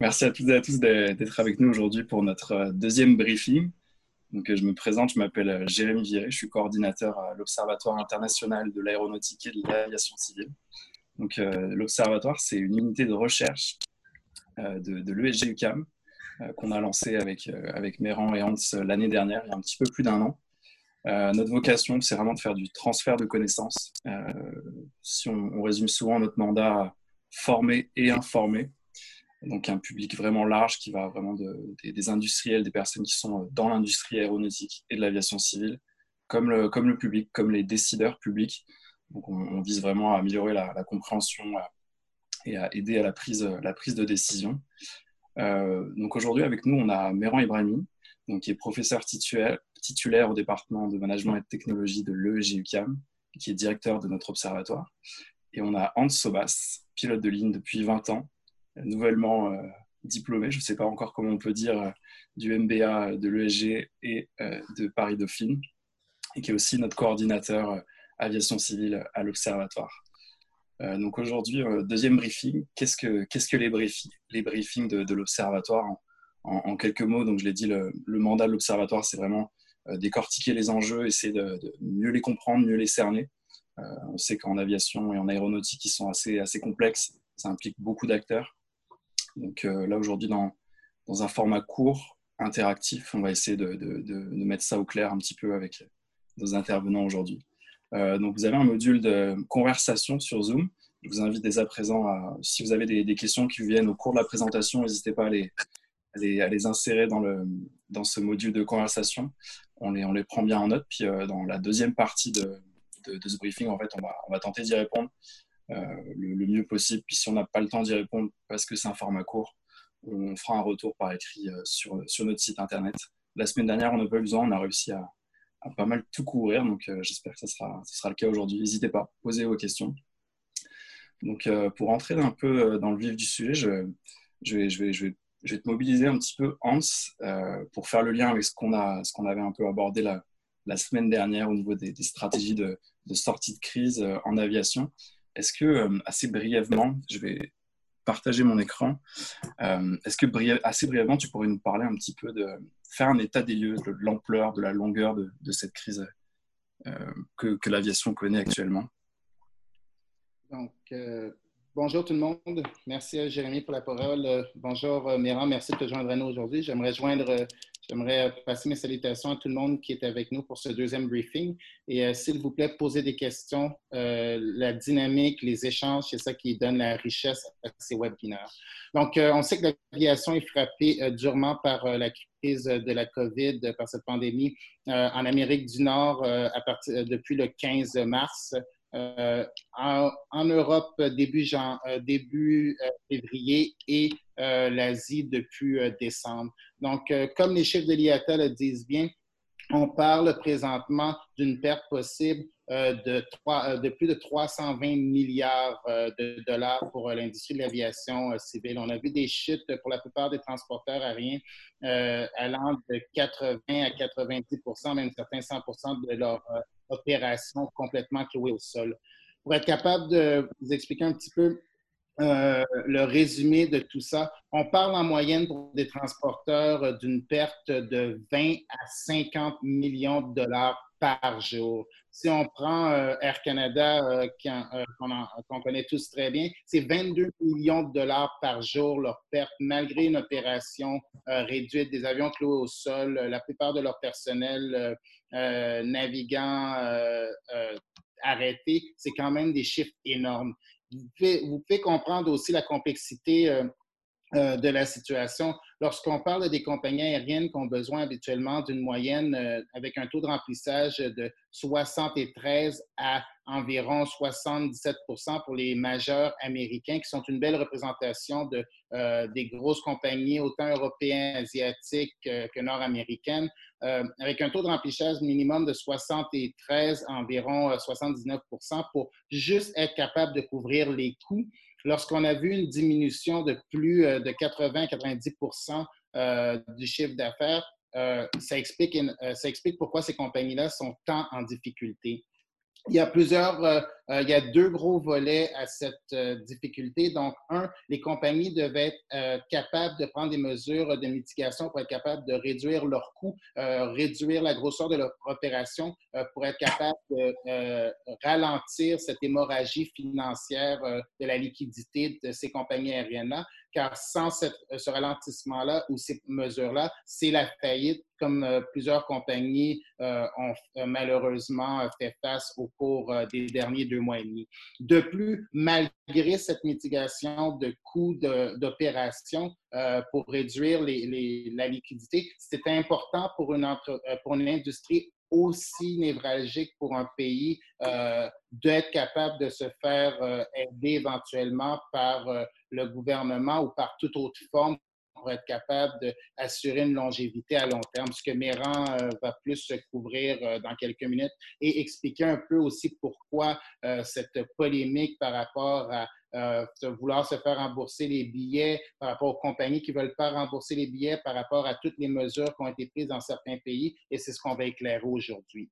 Merci à toutes et à tous d'être avec nous aujourd'hui pour notre euh, deuxième briefing. Donc, euh, je me présente, je m'appelle euh, Jérémy Viré, je suis coordinateur à l'Observatoire international de l'aéronautique et de l'aviation civile. Donc, l'Observatoire, c'est une unité de recherche de, de l'ESG UCAM qu'on a lancé avec, avec Méran et Hans l'année dernière, il y a un petit peu plus d'un an. notre vocation, c'est vraiment de faire du transfert de connaissances. si on, on, résume souvent notre mandat former et informer, donc un public vraiment large qui va vraiment des, industriels, des personnes qui sont dans l'industrie aéronautique et de l'aviation civile, comme le, comme le public, comme les décideurs publics. Donc on, vise vraiment à améliorer la, compréhension euh, et à aider à la prise, la prise de décision. Euh, donc aujourd'hui avec nous on a Méran Ibrahimi, donc qui est professeur titulaire, titulaire au département de management et de technologie de l'EEG-UCAM, qui est directeur de notre observatoire. Et on a Hans Sobas, pilote de ligne depuis 20 ans, nouvellement euh, diplômé, je ne sais pas encore comment on peut dire, euh, du MBA de l'ESG et euh, de Paris Dauphine, et qui est aussi notre coordinateur aviation civile à l'Observatoire. donc aujourd'hui, deuxième briefing. Qu'est-ce que, les briefings de, l'Observatoire, en, quelques mots, donc je l'ai dit, le, mandat de l'Observatoire, c'est vraiment décortiquer les enjeux, essayer de, mieux les comprendre, mieux les cerner. on sait qu'en aviation et en aéronautique, ils sont assez complexes. Ça implique beaucoup d'acteurs. Donc euh, là, aujourd'hui, dans, dans, un format court, interactif, on va essayer de, de, mettre ça au clair un petit peu avec nos intervenants aujourd'hui. Euh, donc vous avez un module de conversation sur Zoom. Je vous invite dès à présent, à, si vous avez des, questions qui viennent au cours de la présentation, n'hésitez pas à les, à les, insérer dans, le, dans ce module de conversation. On les, on les prend bien en note. Puis euh, dans la deuxième partie de, de, ce briefing, en fait, on va, on va tenter d'y répondre euh, le, mieux possible. Puis si on n'a pas le temps d'y répondre parce que c'est un format court, on fera un retour par écrit euh, sur, sur notre site internet. La semaine dernière, on n'a pas eu besoin, on a réussi à, pas mal tout couvrir, donc euh, j'espère que ce sera, ce sera le cas aujourd'hui. N'hésitez pas, posez vos questions. Donc pour entrer un peu dans le vif du sujet, je, je, vais, je, vais, je, vais, te mobiliser un petit peu, Hans, pour faire le lien avec ce qu'on qu'on avait un peu abordé la, la semaine dernière au niveau des, des stratégies de, de, sortie de crise en aviation. Est-ce que, euh, assez brièvement, je vais partager mon écran, euh, est-ce que assez brièvement, tu pourrais nous parler un petit peu de faire un état des lieux de l'ampleur, de la longueur de, cette crise euh, que, l'aviation connaît actuellement? Bonjour tout le monde. Merci à Jérémy pour la parole. Bonjour Méran, merci de te joindre à nous aujourd'hui. J'aimerais joindre, j'aimerais passer mes salutations à tout le monde qui est avec nous pour ce deuxième briefing. Et euh, s'il vous plaît, posez des questions. Euh, la dynamique, les échanges, c'est ça qui donne la richesse à ces webinaires. Donc, euh, on sait que l'aviation est frappée durement par la crise de la COVID, par cette pandémie en Amérique du Nord à partir, depuis le 15 mars. Euh, en, Europe début, euh, début euh, février et l'Asie depuis décembre. Donc, comme les chiffres de l'IATA le disent bien, on parle présentement d'une perte possible de, de, plus de 320 milliards de dollars pour l'industrie de l'aviation civile. On a vu des chutes pour la plupart des transporteurs aériens allant de 80 à 90% même certains 100% de leur opération complètement clouée au sol. Pour être capable de vous expliquer un petit peu euh, le résumé de tout ça, on parle en moyenne pour des transporteurs d'une perte de 20 à 50 millions de dollars par jour. Si on prend euh, Air Canada, euh, qu'on connaît tous très bien, c'est 22 millions de dollars par jour leur perte, malgré une opération réduite, des avions cloués au sol, la plupart de leur personnel euh, navigants euh, euh, arrêtés, c'est quand même des chiffres énormes. Vous vous pouvez comprendre aussi la complexité de la situation. Lorsqu'on parle des compagnies aériennes qui ont besoin habituellement d'une moyenne avec un taux de remplissage de 73 à environ 77% pour les majeurs américains, qui sont une belle représentation de, des grosses compagnies, autant européennes, asiatiques que nord-américaines. Euh, avec un taux de remplissage minimum de 73, environ 79% euh, pour juste être capable de couvrir les coûts. Lorsqu'on a vu une diminution de plus euh, de 80-90% du chiffre d'affaires, explique, ça explique pourquoi ces compagnies-là sont tant en difficulté. Il y a plusieurs Euh, il y a deux gros volets à cette euh, difficulté. Donc, un, les compagnies devaient être euh, capables de prendre des mesures de mitigation pour être capables de réduire leurs coûts, réduire la grosseur de leur opération, pour être capables de ralentir cette hémorragie financière de la liquidité de ces compagnies aériennes-là car sans ce ralentissement-là ou ces mesures-là, c'est la faillite, comme plusieurs compagnies ont malheureusement fait face au cours des derniers deux De plus, malgré cette mitigation de coûts d'opération euh, pour réduire la liquidité, c'était important pour une, euh, pour une industrie aussi névralgique pour un pays euh, d'être capable de se faire aider éventuellement par le gouvernement ou par toute autre forme pour être capable d'assurer une longévité à long terme, ce que Méran euh, va plus se couvrir euh, dans quelques minutes et expliquer un peu aussi pourquoi euh, cette polémique par rapport à vouloir se faire rembourser les billets, par rapport aux compagnies qui ne veulent pas rembourser les billets, par rapport à toutes les mesures qui ont été prises dans certains pays. Et c'est ce qu'on va éclairer aujourd'hui.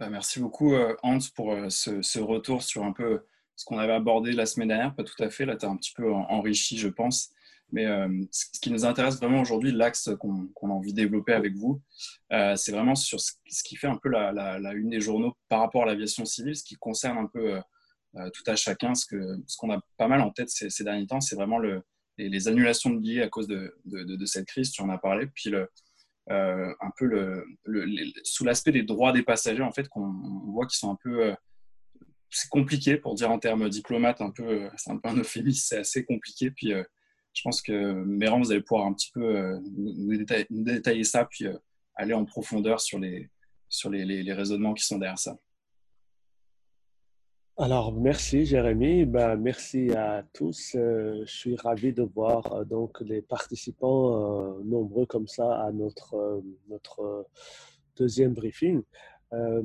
Ben, merci beaucoup, Hans, pour ce, ce, retour sur un peu ce qu'on avait abordé la semaine dernière. Pas tout à fait. Là, tu as un petit peu enrichi, je pense. Mais euh, ce qui nous intéresse vraiment aujourd'hui, l'axe qu'on a envie de développer avec vous, euh, c'est vraiment sur ce, qui fait un peu la, une des journaux par rapport à l'aviation civile, ce qui concerne un peu euh, tout à chacun. Ce qu'on ce qu'on a pas mal en tête ces, derniers temps, c'est vraiment le, les, annulations de billets à cause de, cette crise, tu en as parlé. Puis un peu sous l'aspect des droits des passagers, en fait, qu'on voit qu'ils sont un peu c'est compliqué pour dire en termes diplomates, un peu, c'est un peu un euphémisme, c'est assez compliqué. Puis je pense que Méran, vous allez pouvoir un petit peu euh, nous, détailler, ça, puis euh, aller en profondeur sur les, sur les, les, raisonnements qui sont derrière ça. Alors, merci Jérémy. Ben, merci à tous. Euh, je suis ravi de voir donc les participants nombreux comme ça à notre, notre deuxième briefing. Euh,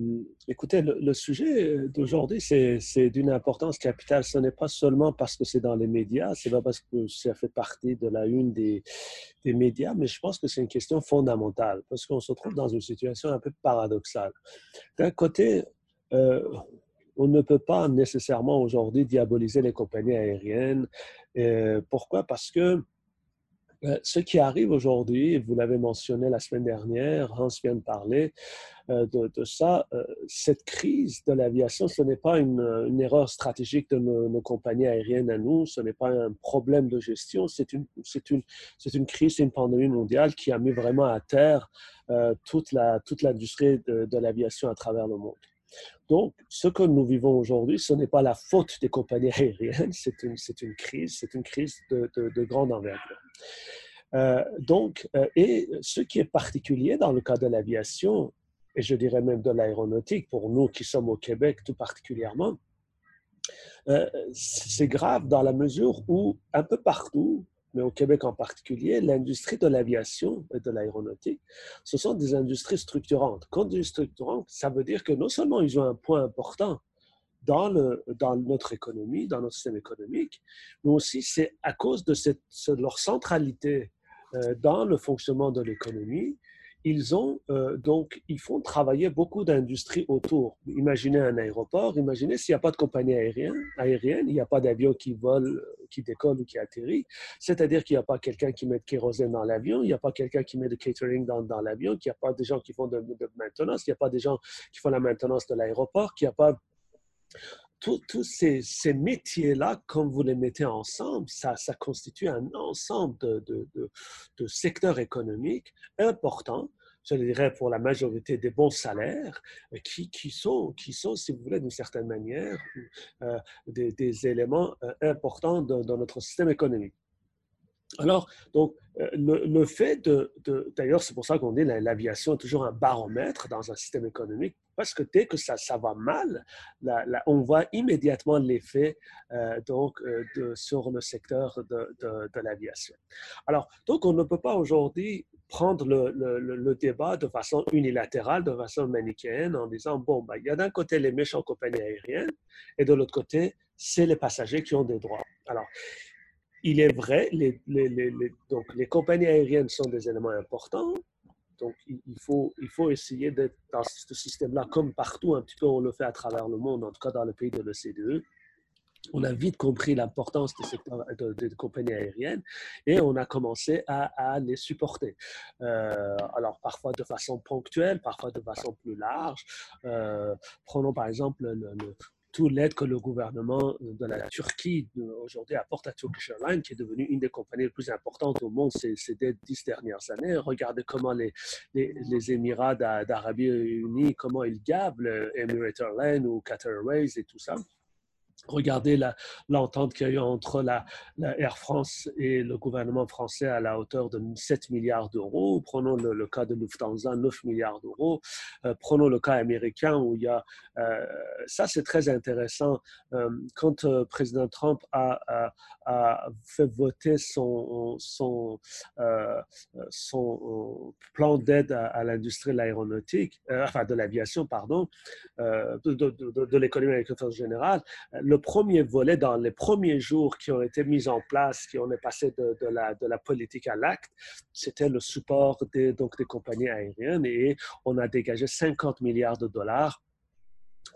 écoutez, le, sujet d'aujourd'hui, c'est d'une importance capitale. Ce n'est pas seulement parce que c'est dans les médias, c'est pas parce que ça fait partie de la une des, des médias, mais je pense que c'est une question fondamentale parce qu'on se trouve dans une situation un peu paradoxale. D'un côté, euh, on ne peut pas nécessairement aujourd'hui diaboliser les compagnies aériennes. Euh, pourquoi? Parce que euh, ce qui arrive aujourd'hui, vous l'avez mentionné la semaine dernière, Hans vient de parler euh, de, ça, euh, cette crise de l'aviation, ce n'est pas une, erreur stratégique de nos, compagnies aériennes à nous, ce n'est pas un problème de gestion, c'est une, crise, une pandémie mondiale qui a mis vraiment à terre toute l'industrie toute de, de l'aviation à travers le monde. Donc, ce que nous vivons aujourd'hui, ce n'est pas la faute des compagnies aériennes, c'est une, une, crise, c'est une crise de, de, grande envergure. Euh, donc, euh, et ce qui est particulier dans le cas de l'aviation, et je dirais même de l'aéronautique, pour nous qui sommes au Québec tout particulièrement, euh, c'est grave dans la mesure où un peu partout, mais au Québec en particulier, l'industrie de l'aviation et de l'aéronautique, ce sont des industries structurantes. Quand on dit structurante, ça veut dire que non seulement ils ont un point important dans, notre économie, dans notre système économique, mais aussi c'est à cause de leur centralité euh, dans le fonctionnement de l'économie ils ont euh, donc, ils font travailler beaucoup d'industries autour. Imaginez un aéroport, imaginez s'il n'y a pas de compagnie aérienne, il n'y a pas d'avion qui vole, qui décolle ou qui atterrit. C'est-à-dire qu'il n'y a pas quelqu'un qui met de kérosène dans l'avion, il n'y a pas quelqu'un qui met de catering dans, dans l'avion, qu'il n'y a pas des gens qui font de, de maintenance, il n'y a pas des gens qui font la maintenance de l'aéroport, qu'il n'y a pas tous ces, métiers-là, comme vous les mettez ensemble, ça, constitue un ensemble de, secteurs économiques importants, je dirais pour la majorité des bons salaires, qui, qui, sont, si vous voulez, d'une certaine manière, euh, des, éléments euh, importants dans notre système économique. Alors, donc, euh, le, fait de, d'ailleurs, c'est pour ça qu'on dit l'aviation est toujours un baromètre dans un système économique, parce que dès que ça, va mal, on voit immédiatement l'effet euh, euh, sur le secteur de, de, l'aviation. Alors, donc, on ne peut pas aujourd'hui prendre le, le, débat de façon unilatérale, de façon manichéenne, en disant, bon, ben, il y a d'un côté les méchants compagnies aériennes, et de l'autre côté, c'est les passagers qui ont des droits. Alors, il est vrai, les, donc les compagnies aériennes sont des éléments importants, donc, il faut, il faut essayer d'être dans ce système-là, comme partout, un petit peu, on le fait à travers le monde, en tout cas dans le pays de l'OCDE on a vite compris l'importance des, compagnies aériennes et on a commencé à, les supporter. Euh, alors, parfois de façon ponctuelle, parfois de façon plus large. Euh, prenons par exemple le, l'aide que le gouvernement de la Turquie aujourd'hui apporte à Turkish Airlines, qui est devenue une des compagnies les plus importantes au monde ces, ces dix dernières années. Regardez comment les, les, Émirats d'Arabie Unie, comment ils gavent Emirates Airlines ou Qatar Airways et tout ça. Regardez l'entente qu'il y a eu entre la, Air France et le gouvernement français à la hauteur de 7 milliards d'euros. Prenons le, cas de Lufthansa, 9 milliards d'euros. Euh, prenons le cas américain où il y a... Euh, ça, c'est très intéressant. Euh, quand le président Trump a, fait voter son, plan d'aide à, l'industrie de l'aéronautique, enfin de l'aviation, pardon, de, de, de, de l'économie américaine en général, le premier volet dans les premiers jours qui ont été mis en place, qui ont passé de, de, la, politique à l'acte, c'était le support des compagnies aériennes et on a dégagé 50 milliards de dollars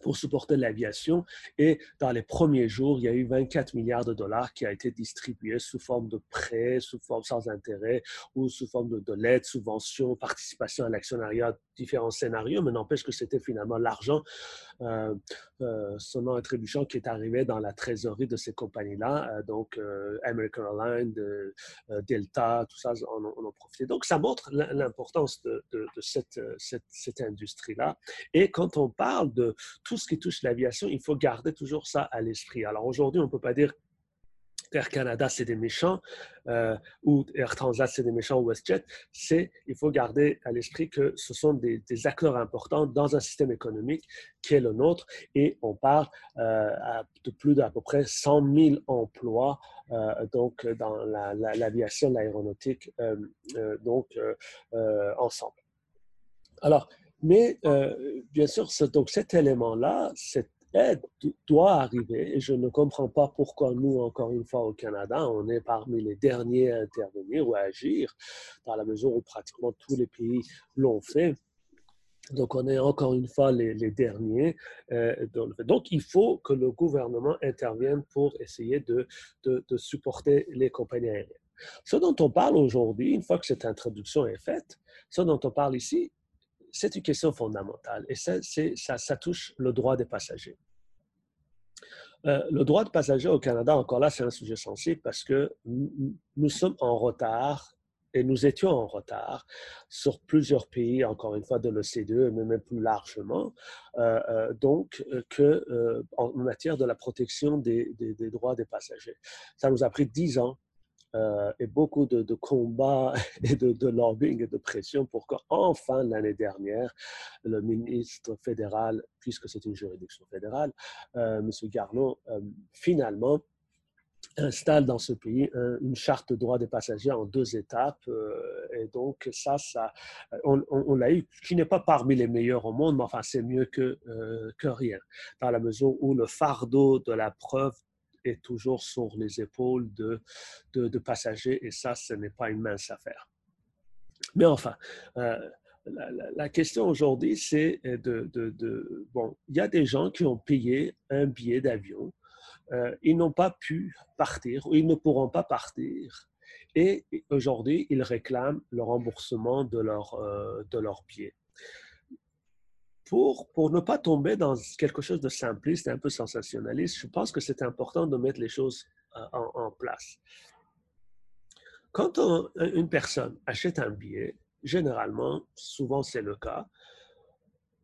pour supporter l'aviation. Et dans les premiers jours, il y a eu 24 milliards de dollars qui a été distribué sous forme de prêts, sous forme sans intérêt ou sous forme de, de l'aide, subvention, participation à l'actionnariat, différents scénarios, mais n'empêche que c'était finalement l'argent euh, euh, sonnant et trébuchant qui est arrivé dans la trésorerie de ces compagnies-là. Euh, donc, euh, American Airlines, Delta, tout ça, on, on en profité. Donc, ça montre l'importance de, cette, cette industrie-là. Et quand on parle de tout ce qui touche l'aviation, il faut garder toujours ça à l'esprit. Alors aujourd'hui, on ne peut pas dire Air Canada, c'est des méchants, euh, ou Air Transat, c'est des méchants, ou WestJet, c'est, il faut garder à l'esprit que ce sont des, acteurs importants dans un système économique qui est le nôtre, et on parle euh, de plus d'à peu près 100 000 emplois euh, donc dans l'aviation, l'aéronautique, donc ensemble. Alors, mais euh, bien sûr, cet élément-là, cette aide doit arriver et je ne comprends pas pourquoi nous, encore une fois au Canada, on est parmi les derniers à intervenir ou à agir dans la mesure où pratiquement tous les pays l'ont fait. Donc, on est encore une fois les, derniers. Euh, donc, il faut que le gouvernement intervienne pour essayer de supporter les compagnies aériennes. Ce dont on parle aujourd'hui, une fois que cette introduction est faite, ce dont on parle ici, c'est une question fondamentale et ça, ça, touche le droit des passagers. Euh, le droit de passager au Canada, encore là, c'est un sujet sensible parce que nous, sommes en retard et nous étions en retard sur plusieurs pays, encore une fois, de l'OCDE, mais même plus largement, euh, euh, donc, que en matière de la protection des, des, droits des passagers. Ça nous a pris dix ans euh, et beaucoup de, combats et de, lobbying et de pression pour qu'enfin l'année dernière, le ministre fédéral, puisque c'est une juridiction fédérale, euh, M. Garneau, euh, finalement installe dans ce pays une charte de droits des passagers en deux étapes. et donc, ça, ça on, l'a eu, qui n'est pas parmi les meilleurs au monde, mais enfin, c'est mieux que rien, dans la mesure où le fardeau de la preuve est toujours sur les épaules de, de, passagers et ça, ce n'est pas une mince affaire. Mais enfin, euh, la, question aujourd'hui, c'est de, de, Bon, il y a des gens qui ont payé un billet d'avion, euh, ils n'ont pas pu partir ou ils ne pourront pas partir. Et aujourd'hui, ils réclament le remboursement de leur, euh, de leur billet pour, pour ne pas tomber dans quelque chose de simpliste, un peu sensationnaliste, je pense que c'est important de mettre les choses euh, en, place. Quand une personne achète un billet, généralement, souvent c'est le cas,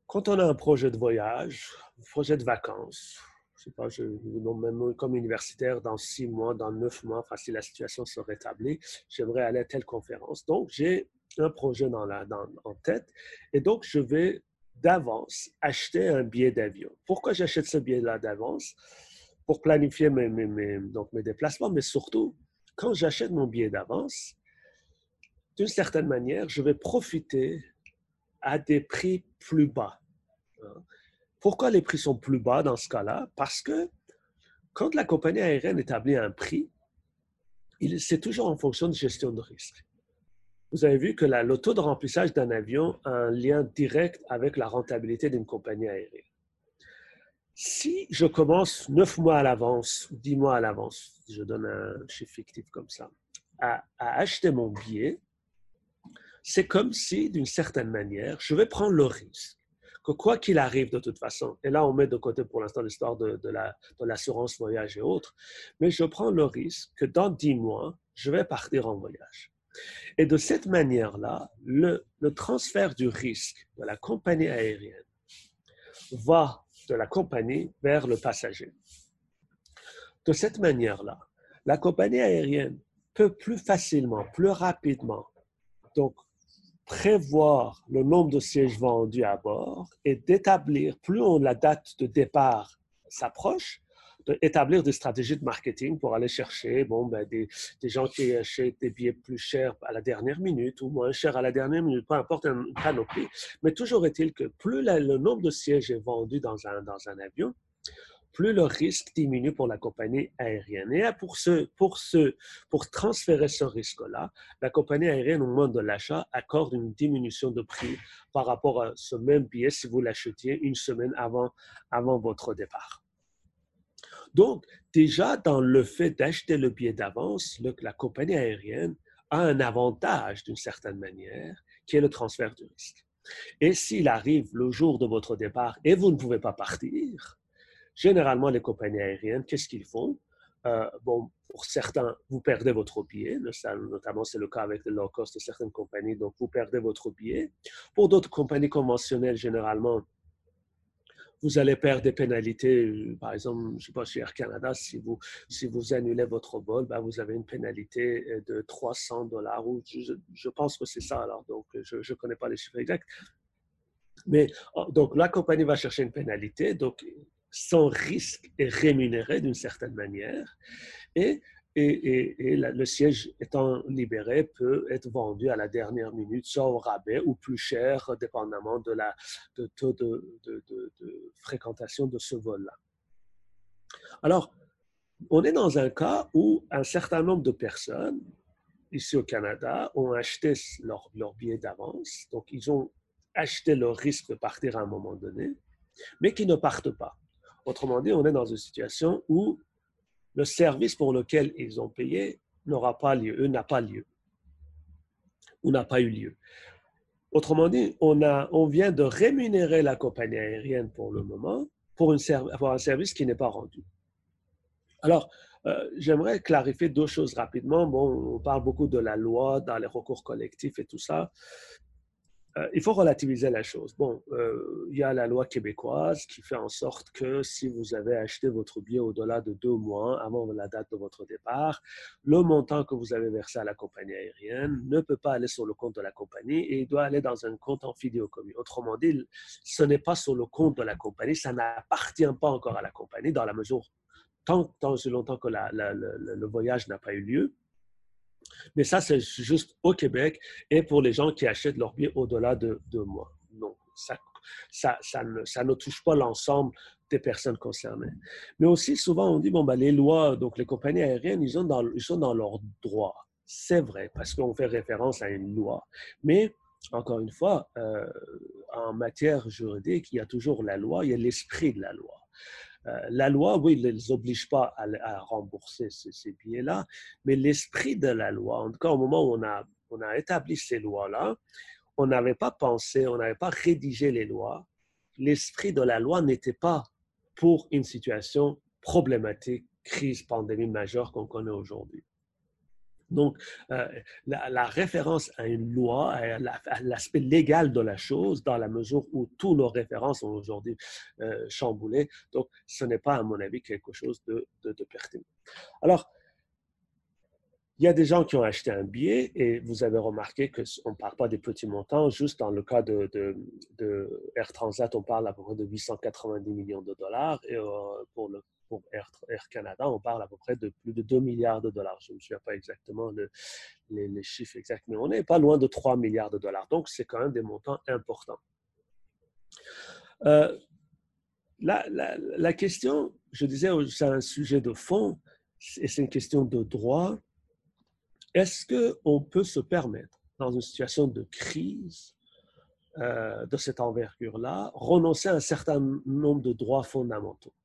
quand on a un projet de voyage, un projet de vacances, je sais pas, je, même comme universitaire, dans six mois, dans neuf mois, si la situation se rétablit, j'aimerais aller à telle conférence. Donc, j'ai un projet dans la, dans, en tête et donc je vais d'avance acheter un billet d'avion. Pourquoi j'achète ce billet-là d'avance? Pour planifier mes, mes, donc mes déplacements, mais surtout, quand j'achète mon billet d'avance, d'une certaine manière, je vais profiter à des prix plus bas. Hein? Pourquoi les prix sont plus bas dans ce cas-là? Parce que quand la compagnie aérienne établit un prix, c'est toujours en fonction de gestion de risque. Vous avez vu que le taux de remplissage d'un avion a un lien direct avec la rentabilité d'une compagnie aérienne. Si je commence neuf mois à l'avance, dix mois à l'avance, je donne un chiffre fictif comme ça, à, acheter mon billet, c'est comme si, d'une certaine manière, je vais prendre le risque que quoi qu'il arrive de toute façon, et là on met de côté pour l'instant l'histoire de l'assurance voyage et autres, mais je prends le risque que dans dix mois, je vais partir en voyage. Et de cette manière-là, le, transfert du risque de la compagnie aérienne va de la compagnie vers le passager. De cette manière-là, la compagnie aérienne peut plus facilement, plus rapidement, donc prévoir le nombre de sièges vendus à bord et d'établir, plus on, la date de départ s'approche, d'établir des stratégies de marketing pour aller chercher bon, ben, des, des, gens qui achètent des billets plus chers à la dernière minute ou moins chers à la dernière minute, peu importe un panoplie. Mais toujours est-il que plus le nombre de sièges est vendu dans un, dans un avion, plus le risque diminue pour la compagnie aérienne. Et pour, ce, pour, ce, pour transférer ce risque-là, la compagnie aérienne, au moment de l'achat, accorde une diminution de prix par rapport à ce même billet si vous l'achetiez une semaine avant, avant votre départ. Donc, déjà, dans le fait d'acheter le billet d'avance, la compagnie aérienne a un avantage d'une certaine manière, qui est le transfert du risque. Et s'il arrive le jour de votre départ et vous ne pouvez pas partir, Généralement, les compagnies aériennes, qu'est-ce qu'ils font? Euh, bon, pour certains, vous perdez votre billet, notamment c'est le cas avec le low cost de certaines compagnies, donc vous perdez votre billet. Pour d'autres compagnies conventionnelles, généralement, vous allez perdre des pénalités. Euh, par exemple, je ne sais pas, chez Air Canada, si vous, si vous annulez votre vol, ben vous avez une pénalité euh, de 300 dollars, je, je, pense que c'est ça, alors, donc je ne connais pas les chiffres exacts. Mais oh, donc, la compagnie va chercher une pénalité, donc son risque est rémunéré d'une certaine manière et, et, le siège étant libéré peut être vendu à la dernière minute, soit au rabais ou plus cher, dépendamment de la de taux de, fréquentation de ce vol-là. Alors, on est dans un cas où un certain nombre de personnes ici au Canada ont acheté leur, leur billet d'avance, donc ils ont acheté leur risque de partir à un moment donné, mais qui ne partent pas. Autrement dit, on est dans une situation où le service pour lequel ils ont payé n'aura pas lieu, n'a pas lieu, ou n'a pas eu lieu. Autrement dit, on, a, on vient de rémunérer la compagnie aérienne pour le moment pour un service qui n'est pas rendu. Alors, euh, j'aimerais clarifier deux choses rapidement. Bon, on parle beaucoup de la loi dans les recours collectifs et tout ça. Euh, il faut relativiser la chose. Bon, euh, il y a la loi québécoise qui fait en sorte que si vous avez acheté votre billet au-delà de deux mois avant la date de votre départ, le montant que vous avez versé à la compagnie aérienne ne peut pas aller sur le compte de la compagnie et il doit aller dans un compte en commun. Autrement dit, ce n'est pas sur le compte de la compagnie, ça n'appartient pas encore à la compagnie dans la mesure tant, tant longtemps que le voyage n'a pas eu lieu. Mais ça, c'est juste au Québec et pour les gens qui achètent leurs billets au-delà de deux mois. Non, ça, ça, ça, ne, ça ne touche pas l'ensemble des personnes concernées. Mais aussi, souvent, on dit, bon, ben, les lois, donc les compagnies aériennes, ils sont dans, ils sont dans leurs droits. C'est vrai, parce qu'on fait référence à une loi. Mais, encore une fois, euh, en matière juridique, il y a toujours la loi, il y a l'esprit de la loi. Euh, la loi, oui, ne les oblige pas à, rembourser ces, billets-là, mais l'esprit de la loi, en tout cas au moment où on a, on a établi ces lois-là, on n'avait pas pensé, on n'avait pas rédigé les lois. L'esprit de la loi n'était pas pour une situation problématique, crise, pandémie majeure qu'on connaît aujourd'hui. Donc, euh, la, référence à une loi, à l'aspect légal de la chose, dans la mesure où tous nos références sont aujourd'hui euh, chamboulées. Donc, ce n'est pas, à mon avis, quelque chose de, de, pertinent. Alors, il y a des gens qui ont acheté un billet et vous avez remarqué qu'on ne parle pas des petits montants. Juste dans le cas de, de, Air Transat, on parle à peu près de 890 millions de dollars. Et euh, pour le Air, Canada, on parle à peu près de plus de 2 milliards de dollars. Je ne me souviens pas exactement les, chiffres exacts, mais on n'est pas loin de 3 milliards de dollars. Donc, c'est quand même des montants importants. Euh, la, question, je disais, c'est un sujet de fond et c'est une question de droit. Est-ce qu'on peut se permettre dans une situation de crise euh, de cette envergure-là, renoncer à un certain nombre de droits fondamentaux?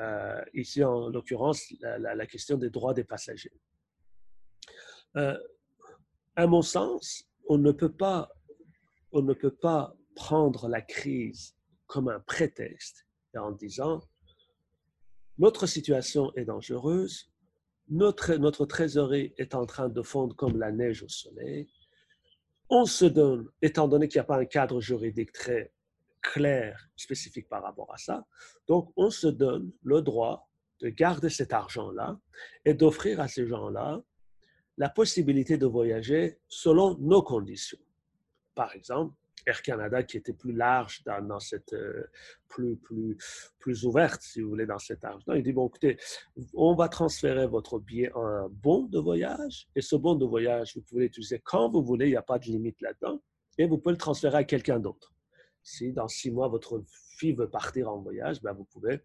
Euh, ici, en l'occurrence, la, question des droits des passagers. Euh, à mon sens, on ne peut pas, on ne peut pas prendre la crise comme un prétexte en disant notre situation est dangereuse, notre, notre trésorerie est en train de fondre comme la neige au soleil. On se donne, étant donné qu'il n'y a pas un cadre juridique très clair, spécifique par rapport à ça, donc on se donne le droit de garder cet argent-là et d'offrir à ces gens-là la possibilité de voyager selon nos conditions. Par exemple, Air Canada qui était plus large dans, cette euh, plus plus plus ouverte si vous voulez dans cet argent. Il dit bon écoutez, on va transférer votre billet en bon de voyage et ce bon de voyage vous pouvez l'utiliser quand vous voulez, il n'y a pas de limite là-dedans et vous pouvez le transférer à quelqu'un d'autre. Si dans six mois votre fille veut partir en voyage, ben vous pouvez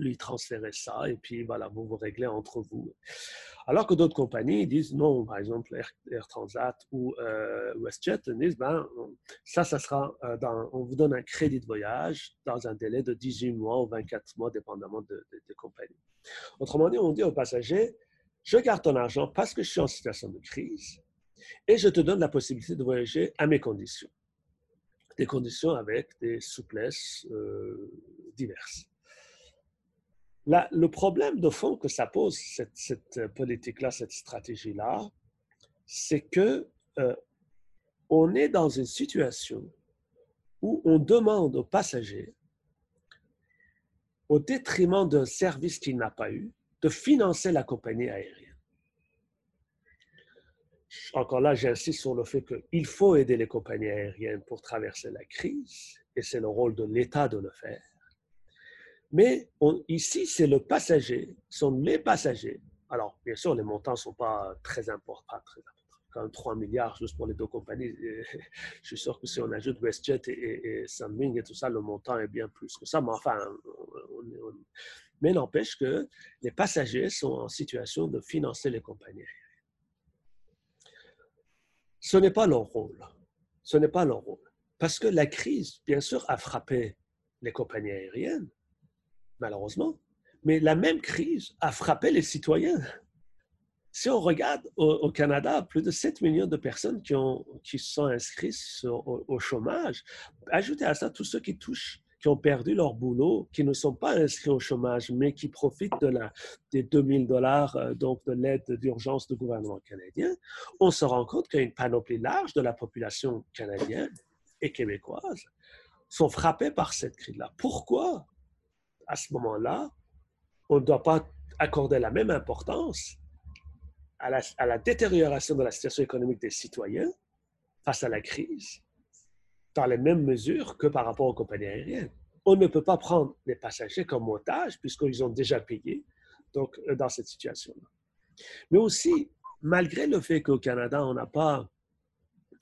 lui transférer ça et puis voilà, vous vous réglez entre vous. Alors que d'autres compagnies disent non, par exemple Air, Transat ou euh, WestJet disent ben, ça, ça sera euh, on vous donne un crédit de voyage dans un délai de 18 mois ou 24 mois, dépendamment de, de, compagnie. Autrement dit, on dit aux passagers, je garde ton argent parce que je suis en situation de crise et je te donne la possibilité de voyager à mes conditions. Des conditions avec des souplesses euh, diverses le problème de fond que ça pose, cette, politique-là, cette stratégie-là, c'est que euh, on est dans une situation où on demande aux passagers, au détriment d'un service qu'il n'a pas eu, de financer la compagnie aérienne. Encore là, j'insiste sur le fait qu'il faut aider les compagnies aériennes pour traverser la crise, et c'est le rôle de l'État de le faire. Mais ici, c'est le passager, sont les passagers. Alors, bien sûr, les montants ne sont pas très importants, très importants. Quand 3 milliards juste pour les deux compagnies, je suis sûr que si on ajoute WestJet et, et, Sunwing et tout ça, le montant est bien plus que ça. Mais enfin, mais n'empêche que les passagers sont en situation de financer les compagnies Ce n'est pas leur rôle. Ce n'est pas leur rôle. Parce que la crise, bien sûr, a frappé les compagnies aériennes, malheureusement. Mais la même crise a frappé les citoyens. Si on regarde au, Canada, plus de 7 millions de personnes qui, ont, qui sont inscrites au, chômage. Ajoutez à ça tous ceux qui touchent, qui ont perdu leur boulot, qui ne sont pas inscrits au chômage, mais qui profitent de la, des 2000 dollars, euh, donc de l'aide d'urgence du gouvernement canadien. On se rend compte qu'il y a une panoplie large de la population canadienne et québécoise sont frappés par cette crise-là. Pourquoi? À ce moment-là, on ne doit pas accorder la même importance à la, détérioration de la situation économique des citoyens face à la crise dans les mêmes mesures que par rapport aux compagnies aériennes. On ne peut pas prendre les passagers comme otages puisqu'ils ont déjà payé donc, euh, dans cette situation-là. Mais aussi, malgré le fait qu'au Canada, on n'a pas,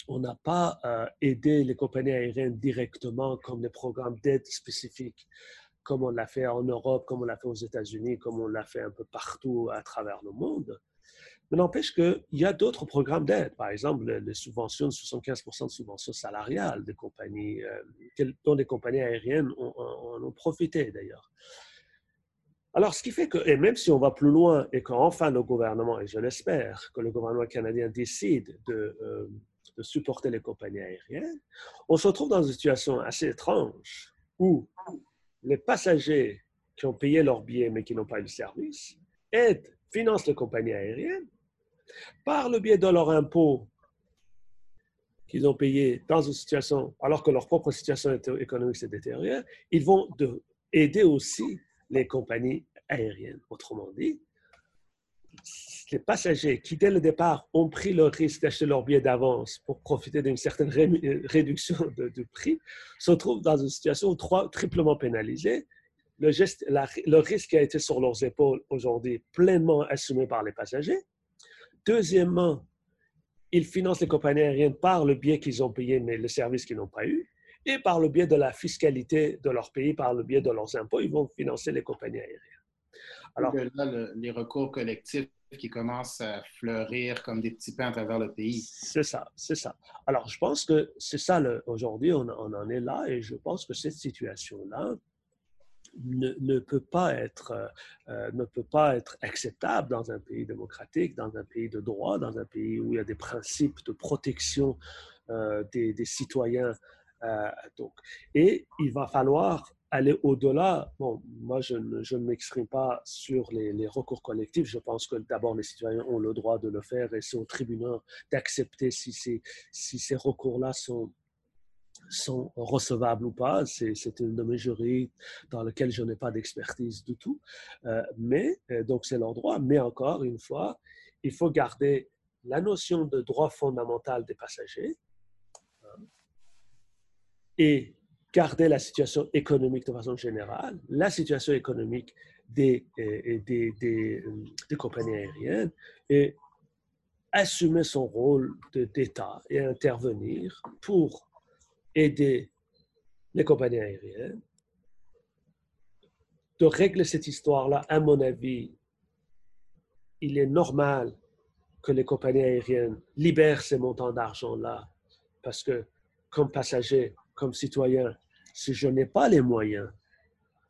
on pas euh, aidé les compagnies aériennes directement comme des programmes d'aide spécifiques comme on l'a fait en Europe, comme on l'a fait aux États-Unis, comme on l'a fait un peu partout à travers le monde. Mais n'empêche qu'il y a d'autres programmes d'aide, par exemple les subventions, 75% de subventions salariales des compagnies, euh, dont les compagnies aériennes ont, ont profité d'ailleurs. Alors, ce qui fait que, et même si on va plus loin et qu'enfin le gouvernement, et je l'espère, que le gouvernement canadien décide de, euh, de supporter les compagnies aériennes, on se retrouve dans une situation assez étrange où les passagers qui ont payé leur billet mais qui n'ont pas eu le service aident, financent les compagnies aériennes par le biais de leur impôt qu'ils ont payé dans une situation, alors que leur propre situation économique s'est détériorée, ils vont aider aussi les compagnies aériennes. Autrement dit, les passagers qui, dès le départ, ont pris le risque d'acheter leur billet d'avance pour profiter d'une certaine réduction de, prix, se trouvent dans une situation trois, triplement pénalisée. Le, geste, le risque a été sur leurs épaules aujourd'hui pleinement assumé par les passagers. Deuxièmement, ils financent les compagnies aériennes par le biais qu'ils ont payé, mais le service qu'ils n'ont pas eu. Et par le biais de la fiscalité de leur pays, par le biais de leurs impôts, ils vont financer les compagnies aériennes. Alors, là, les recours collectifs qui commencent à fleurir comme des petits pains à travers le pays. C'est ça, c'est ça. Alors, je pense que c'est ça, aujourd'hui, on, en est là et je pense que cette situation-là ne, peut pas être, euh, euh, ne peut pas être acceptable dans un pays démocratique, dans un pays de droit, dans un pays où il y a des principes de protection euh, des, des, citoyens. Donc. Et il va falloir aller au-delà, bon, moi je ne, m'exprime pas sur les, recours collectifs. Je pense que d'abord les citoyens ont le droit de le faire et c'est au tribunal d'accepter si ces, recours-là sont, recevables ou pas. C'est une de mes dans lequel je n'ai pas d'expertise du tout. Euh, mais, euh, donc c'est leur droit. Mais encore une fois, il faut garder la notion de droit fondamental des passagers et garder la situation économique de façon générale, la situation économique des, euh, euh, des compagnies aériennes et assumer son rôle d'État et intervenir pour aider les compagnies aériennes. De régler cette histoire-là, à mon avis, il est normal que les compagnies aériennes libèrent ces montants d'argent-là parce que comme passager, comme citoyen, si je n'ai pas les moyens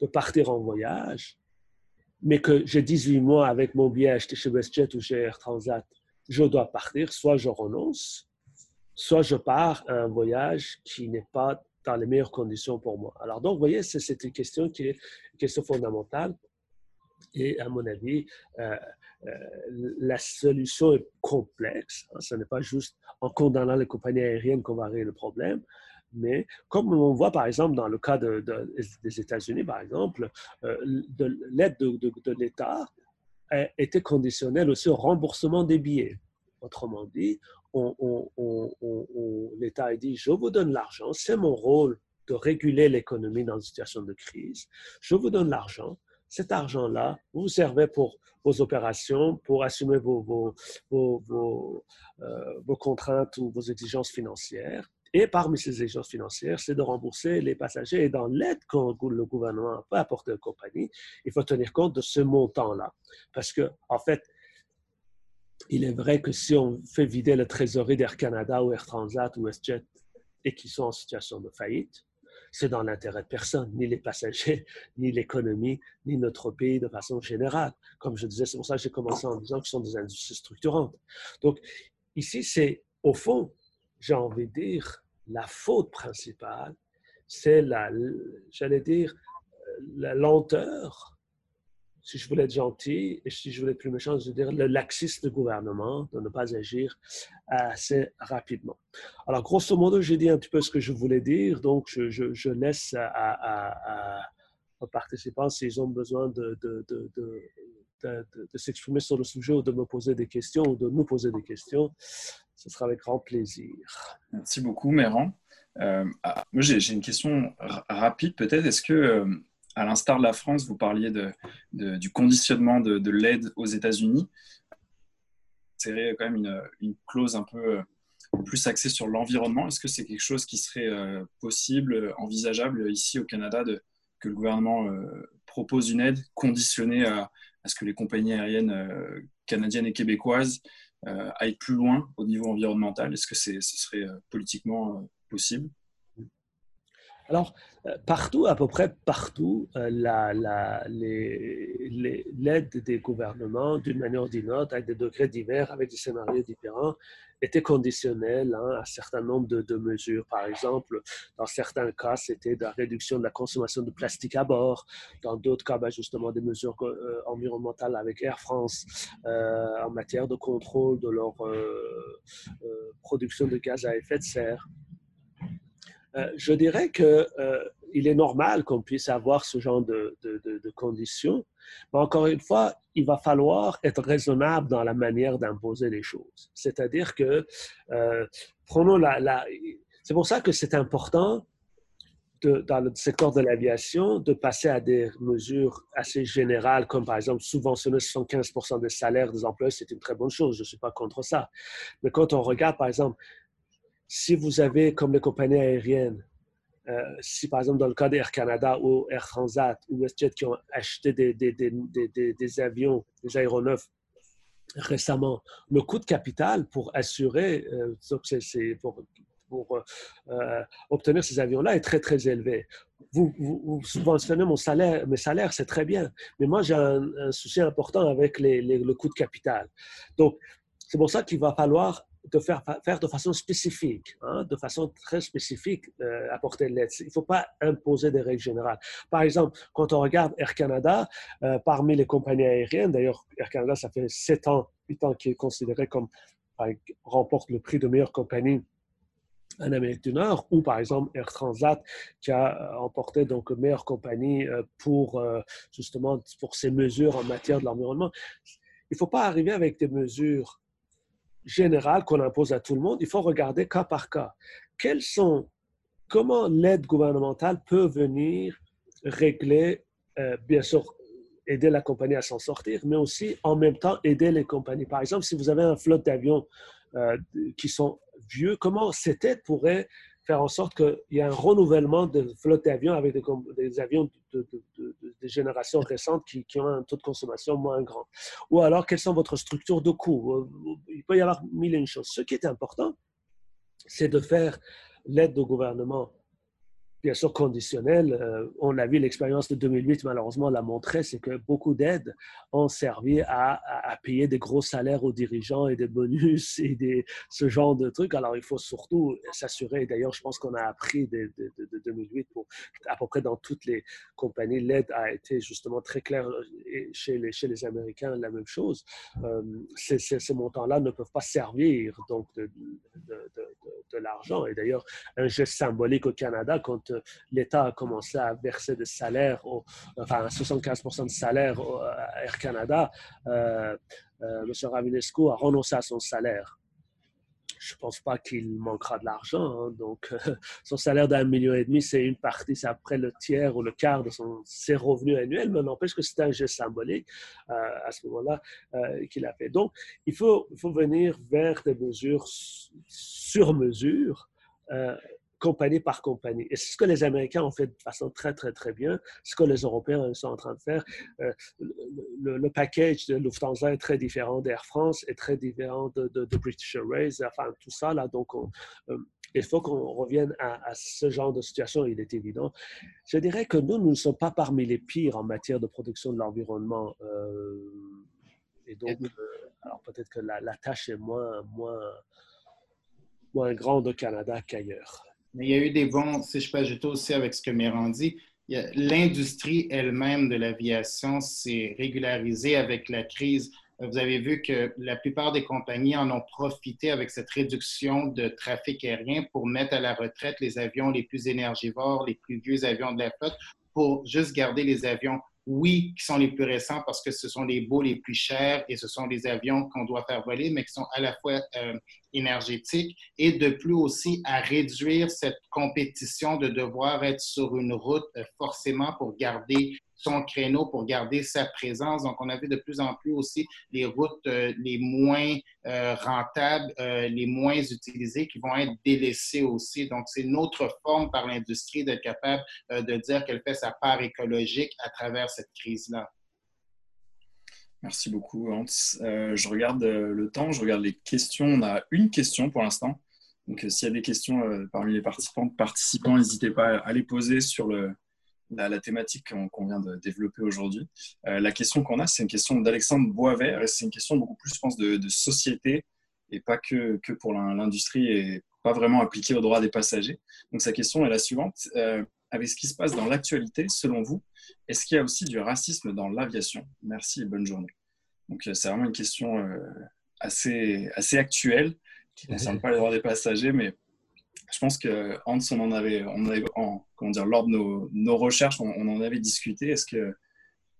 de partir en voyage, mais que j'ai 18 mois avec mon billet acheté chez WestJet ou chez Air Transat, je dois partir, soit je renonce, soit je pars à un voyage qui n'est pas dans les meilleures conditions pour moi. Alors donc, vous voyez, c'est une question qui est une question fondamentale. Et à mon avis, euh, euh, la solution est complexe. Hein. Ce n'est pas juste en condamnant les compagnies aériennes qu'on va régler le problème. Mais comme on voit par exemple dans le cas des États-Unis, par exemple, euh, l'aide de, l'État était conditionnelle aussi au remboursement des billets. Autrement dit, l'État a dit, je vous donne l'argent, c'est mon rôle de réguler l'économie dans une situation de crise, je vous donne l'argent, cet argent-là, vous vous servez pour vos opérations, pour assumer vos, euh, vos contraintes ou vos exigences financières. Et parmi ces exigences financières, c'est de rembourser les passagers. Et dans l'aide que le gouvernement peut apporter aux compagnies, il faut tenir compte de ce montant-là. Parce que, en fait, il est vrai que si on fait vider le trésorerie d'Air Canada ou Air Transat ou WestJet et qui sont en situation de faillite, c'est dans l'intérêt de personne, ni les passagers, ni l'économie, ni notre pays de façon générale. Comme je disais, c'est pour ça que j'ai commencé en disant ce sont des industries structurantes. Donc, ici, c'est au fond, j'ai envie de dire, la faute principale, c'est la, j'allais dire, la lenteur si je voulais être gentil et si je voulais être plus méchant, je veux dire le laxisme du gouvernement de ne pas agir assez rapidement. Alors, grosso modo, j'ai dit un petit peu ce que je voulais dire, donc je, laisse aux participants s'ils ont besoin de, de, de, de s'exprimer sur le sujet ou de me poser des questions ou de nous poser des questions. Ce sera avec grand plaisir. Merci beaucoup, Méran. Euh, ah, moi, j'ai une question rapide peut-être. Est-ce que euh, à l'instar de la France, vous parliez de, du conditionnement de, l'aide aux États-Unis? C'est quand même une, clause un peu euh, plus axée sur l'environnement. Est-ce que c'est quelque chose qui serait possible, envisageable ici au Canada, que le gouvernement propose une aide conditionnée à, ce que les compagnies aériennes canadiennes et québécoises aillent plus loin au niveau environnemental? Est-ce que ce serait politiquement possible? Alors, euh, partout, à peu près partout, euh, l'aide des gouvernements, d'une manière ou d'une autre, avec des degrés divers, avec des scénarios différents, était conditionnelle hein, à un certain nombre de, mesures. Par exemple, dans certains cas, c'était la réduction de la consommation de plastique à bord. Dans d'autres cas, ben, justement, des mesures euh, environnementales avec Air France en matière de contrôle de leur production de gaz à effet de serre. Euh, je dirais qu'il euh, est normal qu'on puisse avoir ce genre de, conditions, mais encore une fois, il va falloir être raisonnable dans la manière d'imposer les choses. C'est-à-dire que, euh, prenons la, c'est pour ça que c'est important dans le secteur de l'aviation de passer à des mesures assez générales, comme par exemple subventionner 75 des salaires des employés, c'est une très bonne chose, je ne suis pas contre ça. Mais quand on regarde, par exemple, si vous avez, comme les compagnies aériennes, euh, si par exemple dans le cas d'Air Canada ou Air Transat ou WestJet qui ont acheté des, avions, des aéronefs récemment, le coût de capital pour assurer, euh, pour, pour euh, obtenir ces avions-là est très, très élevé. Vous, vous, subventionnez mon salaire, mes salaires, c'est très bien, mais moi, j'ai un, souci important avec le coût de capital. Donc, c'est pour ça qu'il va falloir de faire, faire de façon spécifique, hein, de façon très spécifique, euh, apporter l'aide. Il ne faut pas imposer des règles générales. Par exemple, quand on regarde Air Canada, euh, parmi les compagnies aériennes, d'ailleurs, Air Canada, ça fait 7 ans, 8 ans qu'il est considéré comme, remporte le prix de meilleure compagnie en Amérique du Nord, ou par exemple Air Transat qui a remporté donc meilleure compagnie euh, pour justement pour ses mesures en matière de l'environnement. Il ne faut pas arriver avec des mesures générale qu'on impose à tout le monde, il faut regarder cas par cas. Quels sont, comment l'aide gouvernementale peut venir régler, euh, bien sûr, aider la compagnie à s'en sortir, mais aussi en même temps aider les compagnies? Par exemple, si vous avez un flotte d'avions euh, qui sont vieux, comment cette aide pourrait faire en sorte qu'il y ait un renouvellement de flotte d'avions avec des, avions de, des générations récentes qui, ont un taux de consommation moins grand. Ou alors, quelles sont votre structure de coûts Il peut y avoir mille et une choses. Ce qui est important, c'est de faire l'aide au gouvernement bien sûr conditionnel. Euh, on l'a vu, l'expérience de 2008 malheureusement l'a montré, c'est que beaucoup d'aides ont servi à, payer des gros salaires aux dirigeants et des bonus et des, ce genre de trucs. Alors il faut surtout s'assurer, d'ailleurs je pense qu'on a appris de, 2008 pour à peu près dans toutes les compagnies, l'aide a été justement très claire chez les, chez les Américains, la même chose. Euh, ces, ces, montants-là ne peuvent pas servir donc de, de l'argent. Et d'ailleurs, un geste symbolique au Canada quand l'État a commencé à verser des salaires, enfin 75 de salaire à Air Canada, euh, euh, M. Ravinescu a renoncé à son salaire. Je ne pense pas qu'il manquera de l'argent. Hein. donc, son salaire d'un million et demi, c'est une partie, c'est après le tiers ou le quart de son, ses revenus annuels, mais n'empêche que c'est un geste symbolique euh, à ce moment-là qu'il a fait. Donc, il faut, il faut venir vers des mesures sur mesure compagnie par compagnie. Et c'est ce que les Américains ont fait de façon très, très, très bien, ce que les Européens sont en train de faire. Euh, le, package de Lufthansa est très différent d'Air France, est très différent de, British Airways, enfin tout ça, là, donc euh, il faut qu'on revienne à, ce genre de situation, il est évident. Je dirais que nous, nous ne sommes pas parmi les pires en matière de protection de l'environnement. Euh, et donc, alors peut-être que la, la, tâche est moins, moins, moins grande au Canada qu'ailleurs. Mais il y a eu des bons, si je peux ajouter aussi avec ce que Méran dit, l'industrie elle-même de l'aviation s'est régularisée avec la crise. Vous avez vu que la plupart des compagnies en ont profité avec cette réduction de trafic aérien pour mettre à la retraite les avions les plus énergivores, les plus vieux avions de la flotte, pour juste garder les avions oui, qui sont les plus récents parce que ce sont les beaux les plus chers et ce sont les avions qu'on doit faire voler, mais qui sont à la fois euh, énergétiques et de plus aussi à réduire cette compétition de devoir être sur une route euh, forcément pour garder son créneau pour garder sa présence. Donc, on a vu de plus en plus aussi les routes euh, les moins euh, rentables, euh, les moins utilisées qui vont être délaissées aussi. Donc, c'est une autre forme par l'industrie d'être capable de dire qu'elle fait sa part écologique à travers cette crise-là. Merci beaucoup, Hans. je regarde le temps, je regarde les questions. On a une question pour l'instant. Donc, s'il y a des questions parmi les participants, n'hésitez pas à les poser sur le, la, thématique qu'on vient de développer aujourd'hui. Euh, la question qu'on a, c'est une question d'Alexandre Boisvert et c'est une question beaucoup plus, je pense, de, société et pas que, que pour l'industrie et pas vraiment appliquée aux droits des passagers. Donc sa question est la suivante. Euh, avec ce qui se passe dans l'actualité, selon vous, est-ce qu'il y a aussi du racisme dans l'aviation? Merci et bonne journée. Donc euh, c'est vraiment une question assez, assez actuelle qui ne concerne pas les droits des passagers, mais je pense que Hans, on en avait, on avait en, comment dire, lors de nos, nos recherches, on, on, en avait discuté. Est-ce que,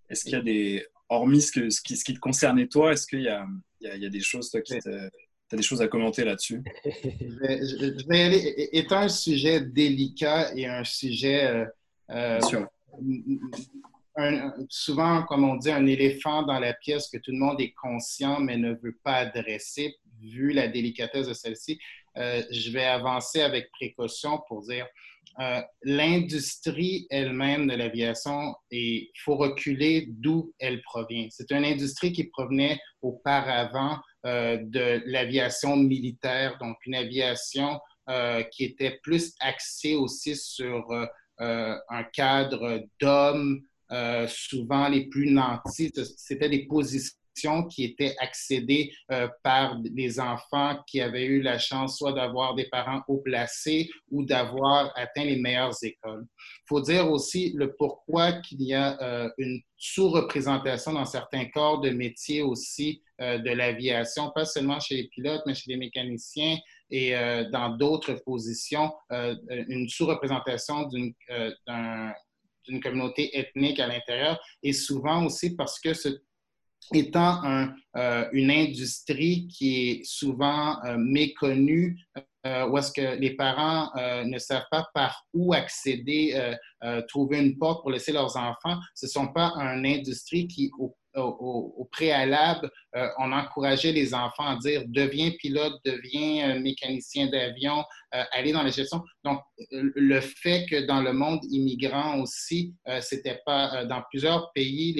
est-ce qu'il y a des, hormis ce, que, ce, qui, ce qui te concernait toi, est-ce qu'il y a, il y, a, il y a des choses toi, qui tu as des choses à commenter là-dessus? Je, vais, aller, étant un sujet délicat et un sujet euh, euh. Un, souvent, comme on dit, un éléphant dans la pièce que tout le monde est conscient mais ne veut pas adresser vu la délicatesse de celle-ci, je vais avancer avec précaution pour dire l'industrie elle-même de l'aviation, il faut reculer d'où elle provient. C'est une industrie qui provenait auparavant de l'aviation militaire, donc une aviation qui était plus axée aussi sur un cadre d'hommes, euh, souvent les plus nantis, c'était des positions qui étaient accédées euh, par des enfants qui avaient eu la chance soit d'avoir des parents haut placés ou d'avoir atteint les meilleures écoles. Il faut dire aussi le pourquoi qu'il y a euh, une sous-représentation dans certains corps de métier aussi de l'aviation, pas seulement chez les pilotes, mais chez les mécaniciens et dans d'autres positions, une sous-représentation d'un d'une communauté ethnique à l'intérieur et souvent aussi parce que ce, étant euh, une industrie qui est souvent euh, méconnue, euh, où est-ce que les parents ne savent pas par où accéder, trouver une porte pour laisser leurs enfants, ce ne sont pas une industrie qui, au au, préalable, euh, on encourageait les enfants à dire deviens pilote, deviens euh, mécanicien d'avion, euh, allez dans la gestion. Donc, le fait que dans le monde immigrant aussi, c'était pas dans plusieurs pays,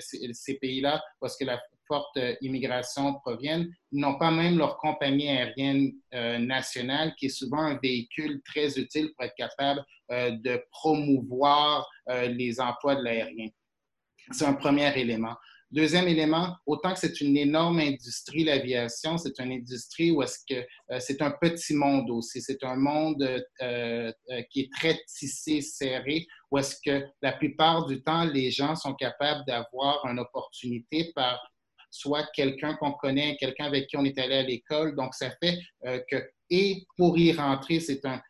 ces, pays-là, parce que la forte immigration proviennent, n'ont pas même leur compagnie aérienne nationale, qui est souvent un véhicule très utile pour être capable de promouvoir les emplois de l'aérien. C'est un premier élément. Deuxième élément, autant que c'est une énorme industrie, l'aviation, c'est une industrie où est-ce que euh, c'est un petit monde aussi. C'est un monde euh, euh, qui est très tissé, serré, où est-ce que la plupart du temps, les gens sont capables d'avoir une opportunité par soit quelqu'un qu'on connaît, quelqu'un avec qui on est allé à l'école. Donc, ça fait que, et pour y rentrer,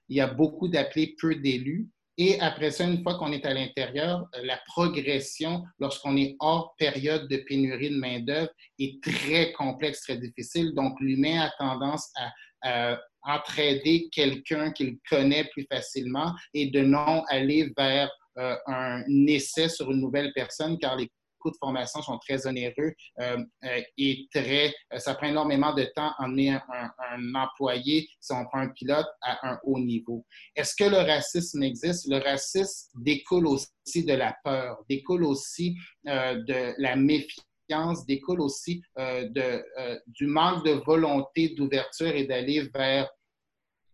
il y a beaucoup d'appelés, peu d'élus. Et après ça, une fois qu'on est à l'intérieur, euh, la progression, lorsqu'on est hors période de pénurie de main-d'œuvre, est très complexe, très difficile. Donc, l'humain a tendance à, entraider quelqu'un qu'il connaît plus facilement et de non aller vers euh, un essai sur une nouvelle personne, car les coûts de formation sont très onéreux euh, euh, et très, euh, ça prend énormément de temps à emmener un, employé, si on prend un pilote, à un haut niveau. Est-ce que le racisme existe? Le racisme découle aussi de la peur, découle aussi de la méfiance découle aussi de, du manque de volonté d'ouverture et d'aller vers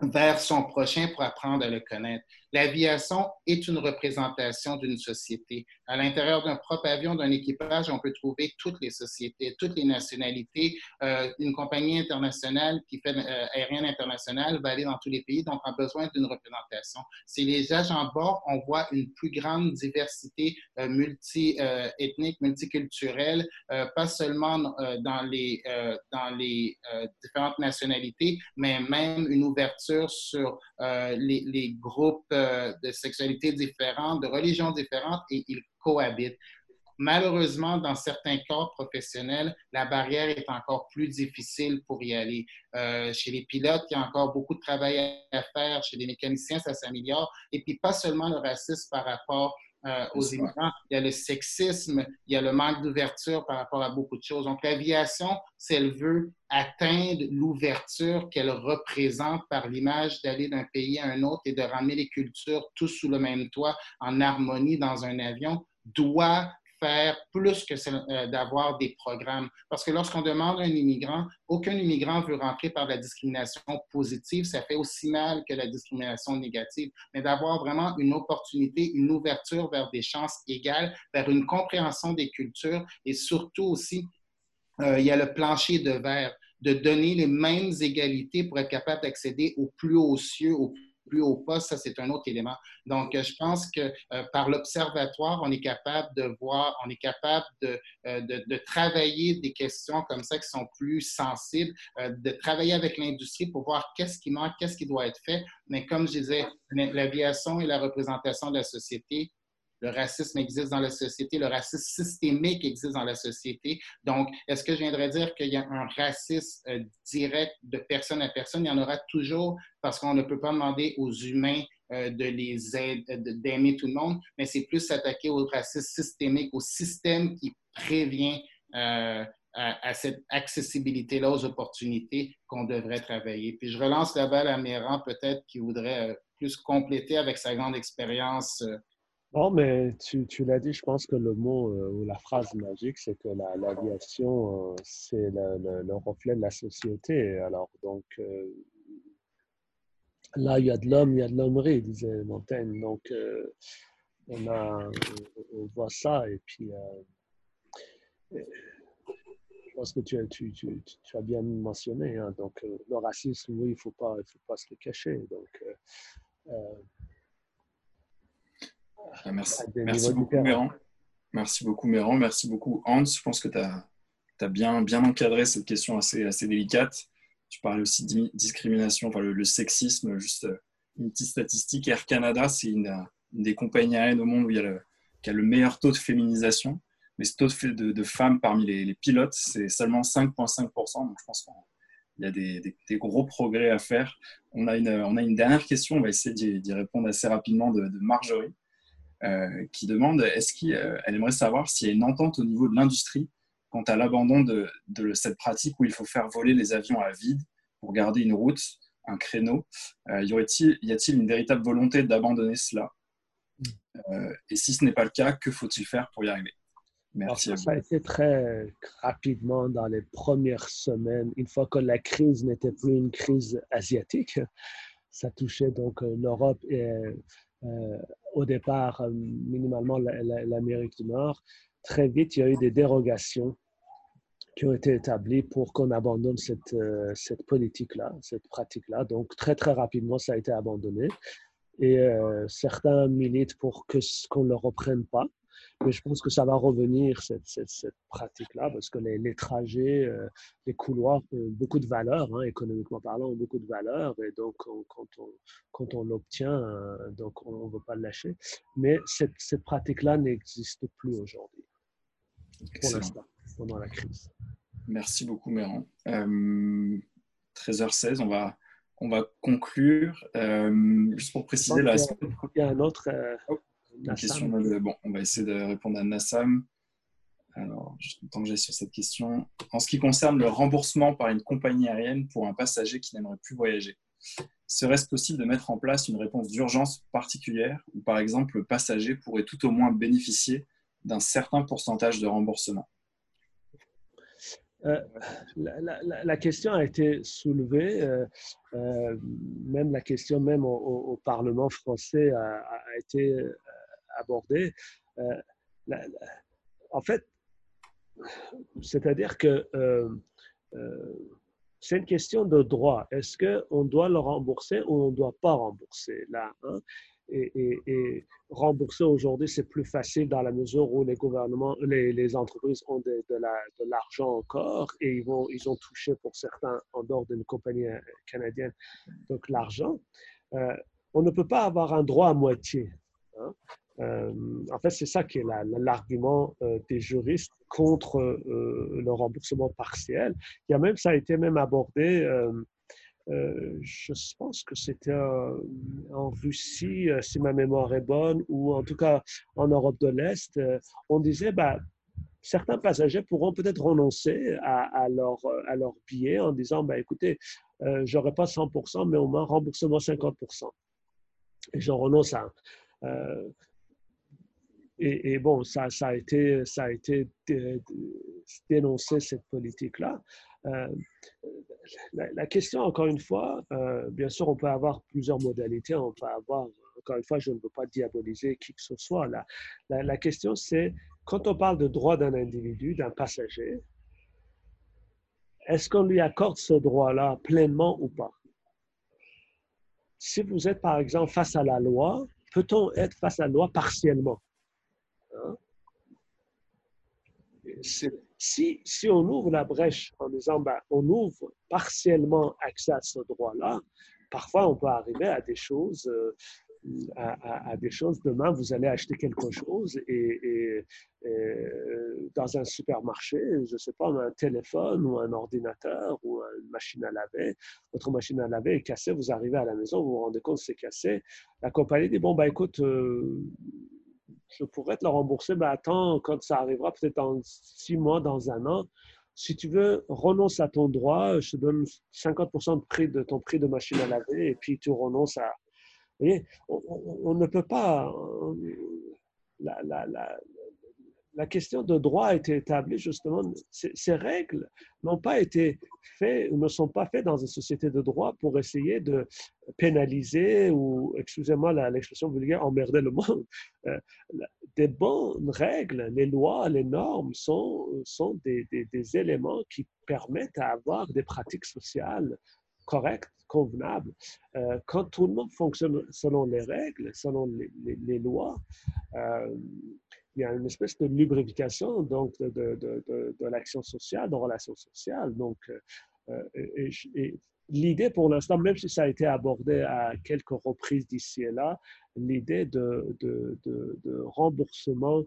vers son prochain pour apprendre à le connaître. L'aviation est une représentation d'une société. À l'intérieur d'un propre avion, d'un équipage, on peut trouver toutes les sociétés, toutes les nationalités. Euh, une compagnie internationale qui fait euh, aérienne internationale va aller dans tous les pays, donc a besoin d'une représentation. Si les agents bord, on voit une plus grande diversité euh, multi-ethnique, multiculturelle, pas seulement dans les, différentes nationalités, mais même une ouverture sur les, groupes de sexualité différentes, de religions différentes, et ils cohabitent. Malheureusement, dans certains corps professionnels, la barrière est encore plus difficile pour y aller. Euh, chez les pilotes, il y a encore beaucoup de travail à faire. Chez les mécaniciens, ça s'améliore. Et puis, pas seulement le racisme par rapport euh, aux immigrants, il y a le sexisme, il y a le manque d'ouverture par rapport à beaucoup de choses. Donc, l'aviation, si elle veut atteindre l'ouverture qu'elle représente par l'image d'aller d'un pays à un autre et de ramener les cultures tous sous le même toit en harmonie dans un avion, doit faire plus que euh, d'avoir des programmes. Parce que lorsqu'on demande à un immigrant, aucun immigrant veut rentrer par la discrimination positive. Ça fait aussi mal que la discrimination négative. Mais d'avoir vraiment une opportunité, une ouverture vers des chances égales, vers une compréhension des cultures et surtout aussi, euh, il y a le plancher de verre de donner les mêmes égalités pour être capable d'accéder aux plus hauts cieux, aux plus haut poste, ça c'est un autre élément. Donc, euh, je pense que euh, par l'observatoire, on est capable de voir, on est capable de, euh, de, travailler des questions comme ça qui sont plus sensibles, de travailler avec l'industrie pour voir qu'est-ce qui manque, qu'est-ce qui doit être fait. Mais comme je disais, l'aviation et la représentation de la société le racisme existe dans la société, le racisme systémique existe dans la société. Donc, est-ce que je viendrais dire qu'il y a un racisme euh, direct de personne à personne? Il y en aura toujours parce qu'on ne peut pas demander aux humains euh, de les aider, d'aimer tout le monde, mais c'est plus s'attaquer au racisme systémique, au système qui prévient euh, à, cette accessibilité-là aux opportunités qu'on devrait travailler. Puis je relance la balle à Méran, peut-être, qui voudrait euh, plus compléter avec sa grande expérience. Euh. Non, mais tu, tu l'as dit, je pense que le mot euh, ou la phrase magique, c'est que l'aviation, c'est le, le, reflet de la société. Alors, donc, là, il y a de l'homme, il y a de l'hommerie, disait Montaigne. Donc, on, a, on voit ça et puis je pense que tu, tu, tu, tu as bien mentionné. Hein. donc, euh, le racisme, oui, il ne faut pas, faut pas se le cacher. Donc, euh, euh merci, merci beaucoup, Méran. Merci beaucoup, Méran. Merci beaucoup, Hans. Je pense que tu as, as, bien, bien encadré cette question assez, assez délicate. Tu parlais aussi de discrimination, enfin, le, sexisme. Juste euh, une petite statistique Air Canada, c'est une, des compagnies aériennes au monde où il y a le, qui a le meilleur taux de féminisation mais ce taux de, de, femmes parmi les, pilotes, c'est seulement 5,5%. Donc, je pense qu'il y a des, gros progrès à faire. On a une, on a une dernière question, on va essayer d'y répondre assez rapidement, de, Marjorie, qui demande est-ce qu'elle euh, aimerait savoir s'il y a une entente au niveau de l'industrie quant à l'abandon de, cette pratique où il faut faire voler les avions à vide pour garder une route, un créneau. Euh, y a-t-il une véritable volonté d'abandonner cela? Et si ce n'est pas le cas, que faut-il faire pour y arriver? Merci. ça, a été très rapidement dans les premières semaines, une fois que la crise n'était plus une crise asiatique. Ça touchait donc euh, l'Europe et euh, au départ euh, minimalement l'Amérique du Nord. Très vite, il y a eu des dérogations qui ont été établies pour qu'on abandonne cette, cette politique-là, cette pratique-là. Donc, très, très rapidement, ça a été abandonné. Et certains militent pour qu'on ne le reprenne pas. Mais je pense que ça va revenir, cette, cette, pratique-là, parce que les, les trajets, euh, les couloirs ont beaucoup de valeur, hein, économiquement parlant, ont beaucoup de valeur. Et donc, quand on, quand on l'obtient, euh, donc on ne veut pas le lâcher. Mais cette, cette pratique-là n'existe plus aujourd'hui, pour l'instant, pendant la crise. Merci beaucoup, Méran. 13h16, euh, on va, on va conclure. juste pour préciser, là, il y a un autre. Oh question bon, on va essayer de répondre à Nassam. Alors, tant que j'ai sur cette question. En ce qui concerne le remboursement par une compagnie aérienne pour un passager qui n'aimerait plus voyager, serait-ce possible de mettre en place une réponse d'urgence particulière où, par exemple, le passager pourrait tout au moins bénéficier d'un certain pourcentage de remboursement? Euh, la, question a été soulevée, euh, euh, même la question même au, Parlement français a, a été abordé. Euh, en fait, c'est-à-dire que euh, euh, c'est une question de droit. Est-ce qu'on doit le rembourser ou on ne doit pas rembourser? Là hein? et, rembourser aujourd'hui, c'est plus facile dans la mesure où les gouvernements, les, entreprises ont de, de l'argent encore et ils, vont, ils ont touché pour certains en dehors d'une compagnie canadienne, donc l'argent. on ne peut pas avoir un droit à moitié. Hein? Euh, en fait, c'est ça qui est l'argument euh, des juristes contre euh, le remboursement partiel. Il y a même, ça a été même abordé, je pense que c'était en Russie, si ma mémoire est bonne, ou en tout cas en Europe de l'Est, on disait, bah, certains passagers pourront peut-être renoncer à, leur, billet en disant, bah, écoutez, j'aurai pas 100%, mais au moins remboursement 50%. Et j'en renonce à et, bon, ça, a été, ça été dénoncé, cette politique-là. Euh, la, question, encore une fois, euh, bien sûr, on peut avoir plusieurs modalités. On peut avoir, encore une fois, je ne veux pas diaboliser qui que ce soit. La question, c'est quand on parle de droit d'un individu, d'un passager, est-ce qu'on lui accorde ce droit-là pleinement ou pas? Si vous êtes, par exemple, face à la loi, peut-on être face à la loi partiellement? Si, on ouvre la brèche en disant ben, on ouvre partiellement accès à ce droit-là, parfois on peut arriver à des choses. Euh, à, des choses. Demain, vous allez acheter quelque chose et, dans un supermarché, je ne sais pas, un téléphone ou un ordinateur ou une machine à laver. Votre machine à laver est cassée, vous arrivez à la maison, vous vous rendez compte que c'est cassé. La compagnie dit, bon, bah, écoute, euh, je pourrais te le rembourser, mais attends, quand ça arrivera, peut-être dans six mois, dans un an, si tu veux, renonce à ton droit, je te donne 50% de, prix de ton prix de machine à laver et puis tu renonces à... Vous voyez, on, ne peut pas... La, la, la, la question de droit a été établie justement, ces règles n'ont pas été faites ou ne sont pas faites dans une société de droit pour essayer de pénaliser ou, excusez-moi l'expression vulgaire, emmerder le monde. Euh, des bonnes règles, les lois, les normes sont, sont des, éléments qui permettent d'avoir des pratiques sociales correctes, convenables. Euh, quand tout le monde fonctionne selon les règles, selon les, les, lois, euh, il y a une espèce de lubrification donc, de, de, de, de l'action sociale, de relations sociales. Donc, euh, et, l'idée pour l'instant, même si ça a été abordé à quelques reprises d'ici et là, l'idée de, remboursement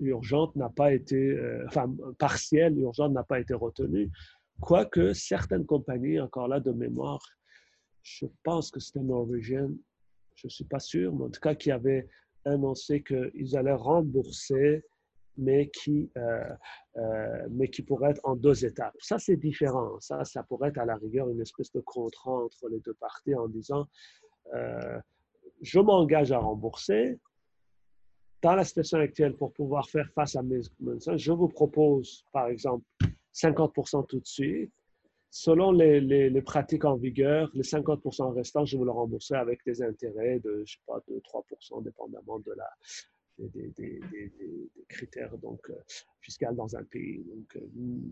urgent n'a pas été, euh, enfin, partiel, urgent n'a pas été retenu, quoique certaines compagnies, encore là de mémoire, je pense que c'était Norwegian, je ne suis pas sûr, mais en tout cas qui avait annoncé qu'ils allaient rembourser, mais qui, euh, euh, mais qui pourrait être en deux étapes. Ça, c'est différent. Ça, ça pourrait être à la rigueur une espèce de contrat entre les deux parties en disant euh, je m'engage à rembourser. Dans la situation actuelle, pour pouvoir faire face à mes je vous propose, par exemple, 50% tout de suite Selon les, pratiques en vigueur, les 50% restants, je vais le rembourser avec des intérêts de, je sais pas, de 3 dépendamment de la, des, critères donc, euh, fiscaux dans un pays. Donc, euh,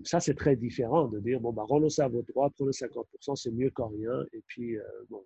ça, c'est très différent de dire, bon, bah, renoncez à vos droits, prenez 50% c'est mieux qu'en rien. Et puis, euh, bon.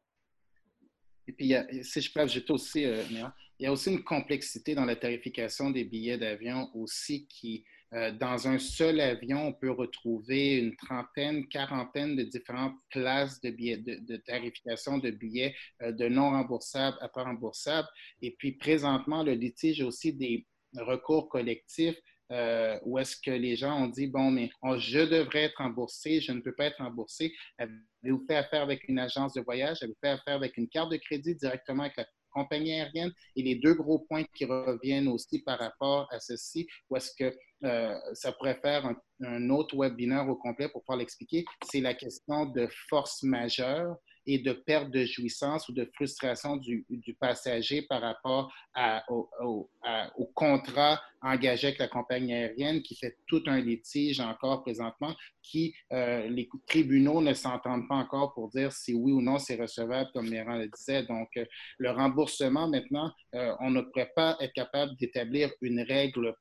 Et puis, si je peux ajouter aussi, il y a aussi une complexité dans la tarification des billets d'avion aussi qui, euh, dans un seul avion, on peut retrouver une trentaine, quarantaine de différentes classes de, tarification de billets euh, de non remboursables à pas remboursables. Et puis présentement, le litige aussi des recours collectifs euh, où est-ce que les gens ont dit, bon, mais je devrais être remboursé, je ne peux pas être remboursé. Avez-vous fait affaire avec une agence de voyage? Avez-vous fait affaire avec une carte de crédit directement avec la compagnie aérienne. Et les deux gros points qui reviennent aussi par rapport à ceci, ou est-ce que euh, ça pourrait faire un, autre webinaire au complet pour pouvoir l'expliquer, c'est la question de force majeure et de perte de jouissance ou de frustration du, passager par rapport au, contrat engagé avec la compagnie aérienne qui fait tout un litige encore présentement, qui euh, les tribunaux ne s'entendent pas encore pour dire si oui ou non c'est recevable, comme Méran le disait. Donc, euh, le remboursement, maintenant, euh, on ne pourrait pas être capable d'établir une règle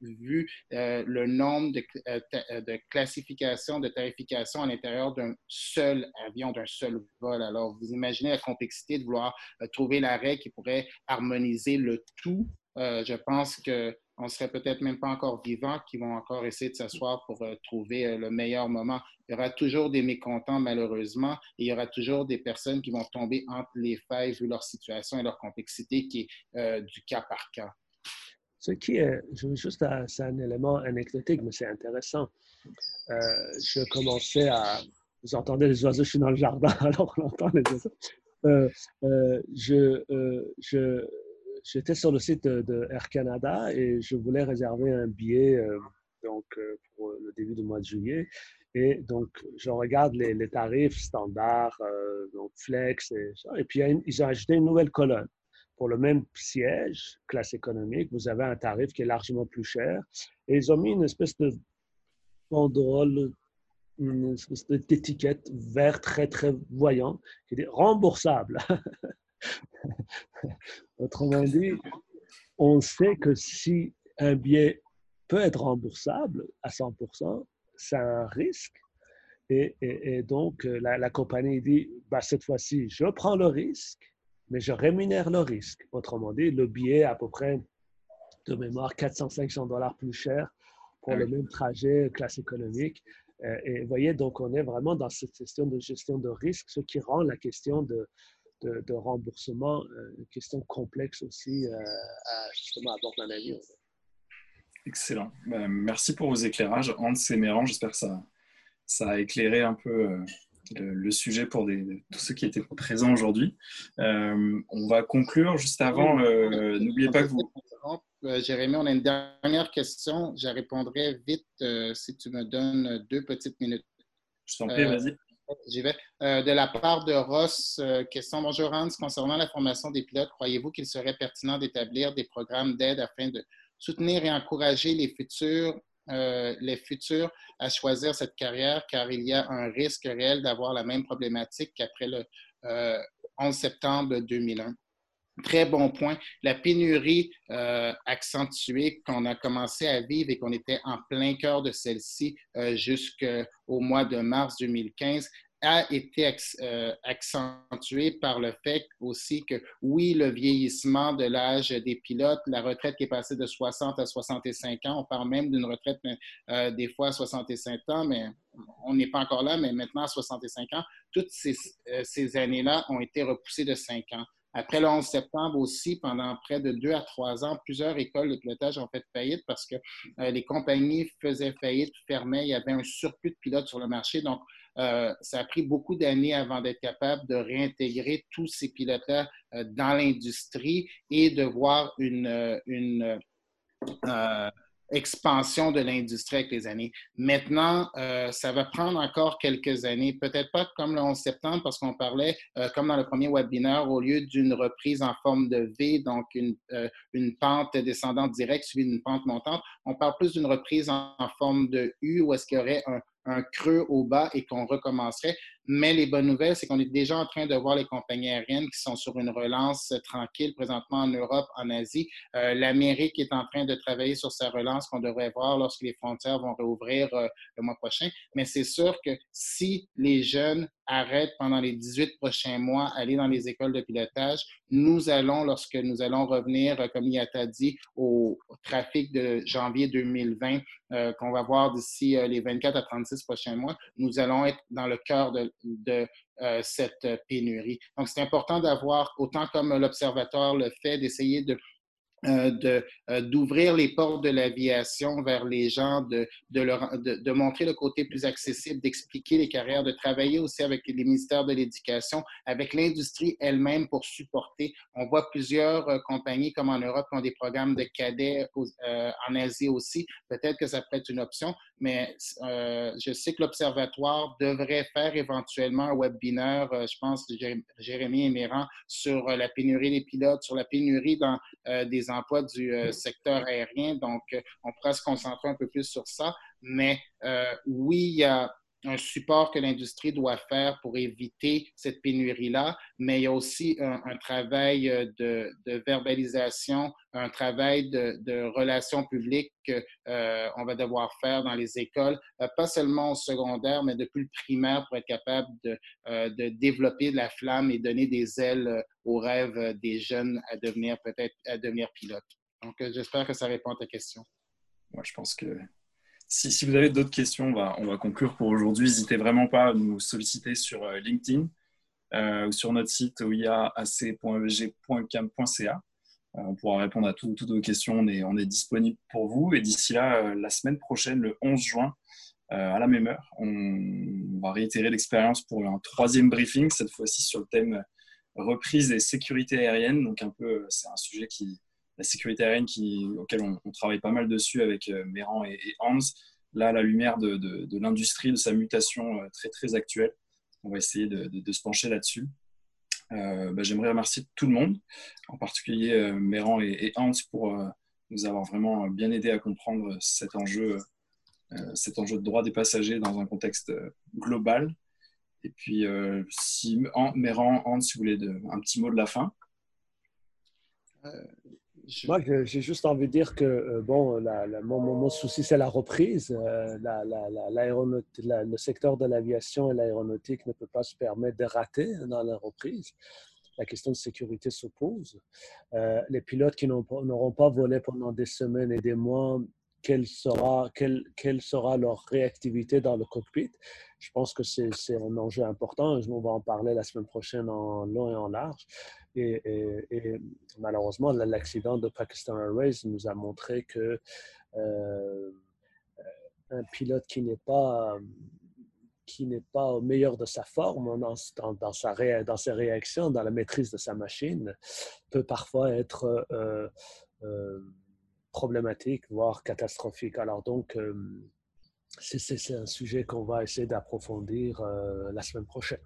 vu euh, le nombre de, euh, euh, de classifications, de tarifications à l'intérieur d'un seul avion, d'un seul vol. Alors, vous imaginez la complexité de vouloir trouver la règle qui pourrait harmoniser le tout. je pense que on serait peut-être même pas encore vivants qui vont encore essayer de s'asseoir pour trouver le meilleur moment. Il y aura toujours des mécontents, malheureusement, et il y aura toujours des personnes qui vont tomber entre les failles vu leur situation et leur complexité qui est du cas par cas. Ce qui est, juste, c'est un élément anecdotique, mais c'est intéressant. Euh, je commençais à, vous entendez les oiseaux, je suis dans le jardin, alors on entend les oiseaux. Euh, euh, je, je, j'étais sur le site de, Air Canada et je voulais réserver un billet donc, pour le début du mois de juillet. Et donc, je regarde les, les tarifs standards, donc flex et ça. Et puis, ils ont ajouté une nouvelle colonne pour le même siège, classe économique, vous avez un tarif qui est largement plus cher. Et ils ont mis une espèce de banderole, une espèce d'étiquette vert très, très voyant qui dit remboursable. Autrement dit, on sait que si un billet peut être remboursable à 100%, c'est un risque. Et, donc, la, la, compagnie dit, bah, cette fois-ci, je prends le risque mais je rémunère le risque. Autrement dit, le billet à peu près de mémoire 400-500 dollars plus cher pour le même trajet classe économique. Euh, et vous voyez, donc on est vraiment dans cette question de gestion de risque, ce qui rend la question de, de, remboursement euh, une question complexe aussi euh, à justement aborder dans la vie. Excellent. Ben, merci pour vos éclairages. Hans et Méran, j'espère que ça, ça a éclairé un peu le, sujet pour tous ceux qui étaient présents aujourd'hui. Euh, on va conclure juste avant. Euh, n'oubliez pas que vous. Jérémy, on a une dernière question. Je répondrai vite si tu me donnes deux petites minutes. Je t'en prie, vas-y. J'y vais. de la part de Ross, question. Bonjour Hans, concernant la formation des pilotes, croyez-vous qu'il serait pertinent d'établir des programmes d'aide afin de soutenir et encourager les futurs euh, les futurs à choisir cette carrière car il y a un risque réel d'avoir la même problématique qu'après le 11 euh, septembre 2001. Très bon point. La pénurie euh, accentuée qu'on a commencé à vivre et qu'on était en plein cœur de celle-ci jusqu'au mois de mars 2015 a été euh, accentué par le fait aussi que, oui, le vieillissement de l'âge des pilotes, la retraite qui est passée de 60 à 65 ans, on parle même d'une retraite euh, des fois à 65 ans, mais on n'est pas encore là, mais maintenant à 65 ans, toutes ces, euh, ces années-là ont été repoussées de 5 ans. Après le 11 septembre aussi, pendant près de deux à trois ans, plusieurs écoles de pilotage ont fait faillite parce que les compagnies faisaient faillite, fermaient, il y avait un surplus de pilotes sur le marché. Donc, euh, ça a pris beaucoup d'années avant d'être capable de réintégrer tous ces pilotes-là euh, dans l'industrie et de voir une, euh, expansion de l'industrie avec les années. Maintenant, ça va prendre encore quelques années, peut-être pas comme le 11 septembre, parce qu'on parlait, comme dans le premier webinaire, au lieu d'une reprise en forme de V, donc une, une pente descendante directe suivie d'une pente montante, on parle plus d'une reprise en, en, forme de U, où est-ce qu'il y aurait un, un creux au bas et qu'on recommencerait. Mais les bonnes nouvelles, c'est qu'on est déjà en train de voir les compagnies aériennes qui sont sur une relance tranquille présentement en Europe, en Asie. Euh, L'Amérique est en train de travailler sur sa relance qu'on devrait voir lorsque les frontières vont rouvrir euh, le mois prochain. Mais c'est sûr que si les jeunes arrêtent pendant les 18 prochains mois aller dans les écoles de pilotage, nous allons, lorsque nous allons revenir, euh, comme Yata dit, au, trafic de janvier 2020 qu'on va voir d'ici les 24 à 36 prochains mois, nous allons être dans le cœur de, de euh, cette pénurie. Donc, c'est important d'avoir, autant comme l'Observatoire le fait, d'essayer de euh, euh, d'ouvrir les portes de l'aviation vers les gens, de, de, leur, de, de, montrer le côté plus accessible, d'expliquer les carrières, de travailler aussi avec les ministères de l'Éducation, avec l'industrie elle-même pour supporter. On voit plusieurs euh, compagnies comme en Europe qui ont des programmes de cadets, en Asie aussi. Peut-être que ça pourrait être une option, mais je sais que l'Observatoire devrait faire éventuellement un webinaire, je pense, Jérémy Méran, sur la pénurie des pilotes, sur la pénurie dans des emplois du euh, secteur aérien. Donc, euh, on pourra se concentrer un peu plus sur ça. Mais euh, oui, il y a un support que l'industrie doit faire pour éviter cette pénurie-là, mais il y a aussi un, travail de, verbalisation, un travail de, relations publiques qu'on va devoir faire dans les écoles, pas seulement au secondaire, mais depuis le primaire pour être capable de, de développer la flamme et donner des ailes au rêve euh, des jeunes à devenir peut-être à devenir pilote. Donc, euh, j'espère que ça répond à ta question. Moi, je pense que si, vous avez d'autres questions, on va, on conclure pour aujourd'hui. N'hésitez vraiment pas à nous solliciter sur euh, LinkedIn ou sur notre site oiac.evg.cam.ca. on pourra répondre à toutes vos questions. On est, on disponible pour vous. Et d'ici là, la semaine prochaine, le 11 juin, à la même heure, on va réitérer l'expérience pour un troisième briefing, cette fois-ci sur le thème reprise des sécurités aériennes. Donc, un peu, c'est un sujet qui, la sécurité aérienne qui, auquel on, travaille pas mal dessus avec euh, Méran et, Hans. Là, à la lumière de, l'industrie, de sa mutation euh, très, très actuelle, on va essayer de, se pencher là-dessus. Euh, bah, J'aimerais remercier tout le monde, en particulier euh, Méran et, Hans pour nous avoir vraiment bien aidé à comprendre cet enjeu, cet enjeu de droit des passagers dans un contexte global. Et puis, si, Méran, Hans, si vous voulez un petit mot de la fin. Euh, Moi, j'ai juste envie de dire que, euh, bon, mon, souci, c'est la reprise. La, le secteur de l'aviation et l'aéronautique ne peut pas se permettre de rater dans la reprise. La question de sécurité se pose. les pilotes qui n'auront pas volé pendant des semaines et des mois quelle sera leur réactivité dans le cockpit? Je pense que c'est un enjeu important. On va en parler la semaine prochaine en long et en large. Et, malheureusement, l'accident de Pakistan Airways nous a montré que euh, un pilote qui n'est pas qui n'est pas au meilleur de sa forme dans, sa dans ses réactions, dans la maîtrise de sa machine, peut parfois être euh, problématique, voire catastrophique. Alors donc, c'est un sujet qu'on va essayer d'approfondir la semaine prochaine.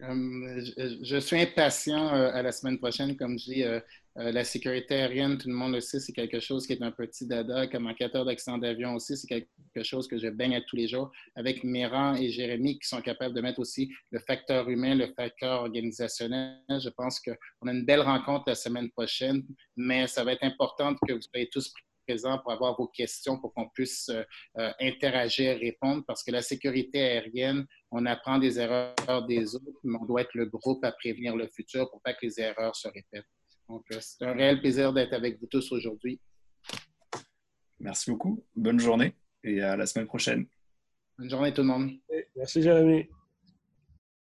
je, suis impatient à la semaine prochaine, comme je dis. Euh, la sécurité aérienne, tout le monde le sait, c'est quelque chose qui est un petit dada. Comme enquêteur d'accident d'avion aussi, c'est quelque chose que je baigne à tous les jours avec Méran et Jérémy qui sont capables de mettre aussi le facteur humain, le facteur organisationnel. Je pense qu'on a une belle rencontre la semaine prochaine, mais ça va être important que vous soyez tous présents pour avoir vos questions, pour qu'on puisse euh, euh, interagir, répondre, parce que la sécurité aérienne, on apprend des erreurs des autres, mais on doit être le groupe à prévenir le futur pour pas que les erreurs se répètent. Donc, euh, c'est un réel plaisir d'être avec vous tous aujourd'hui. Merci beaucoup. Bonne journée et à la semaine prochaine. Bonne journée tout le monde. Merci Jérémy.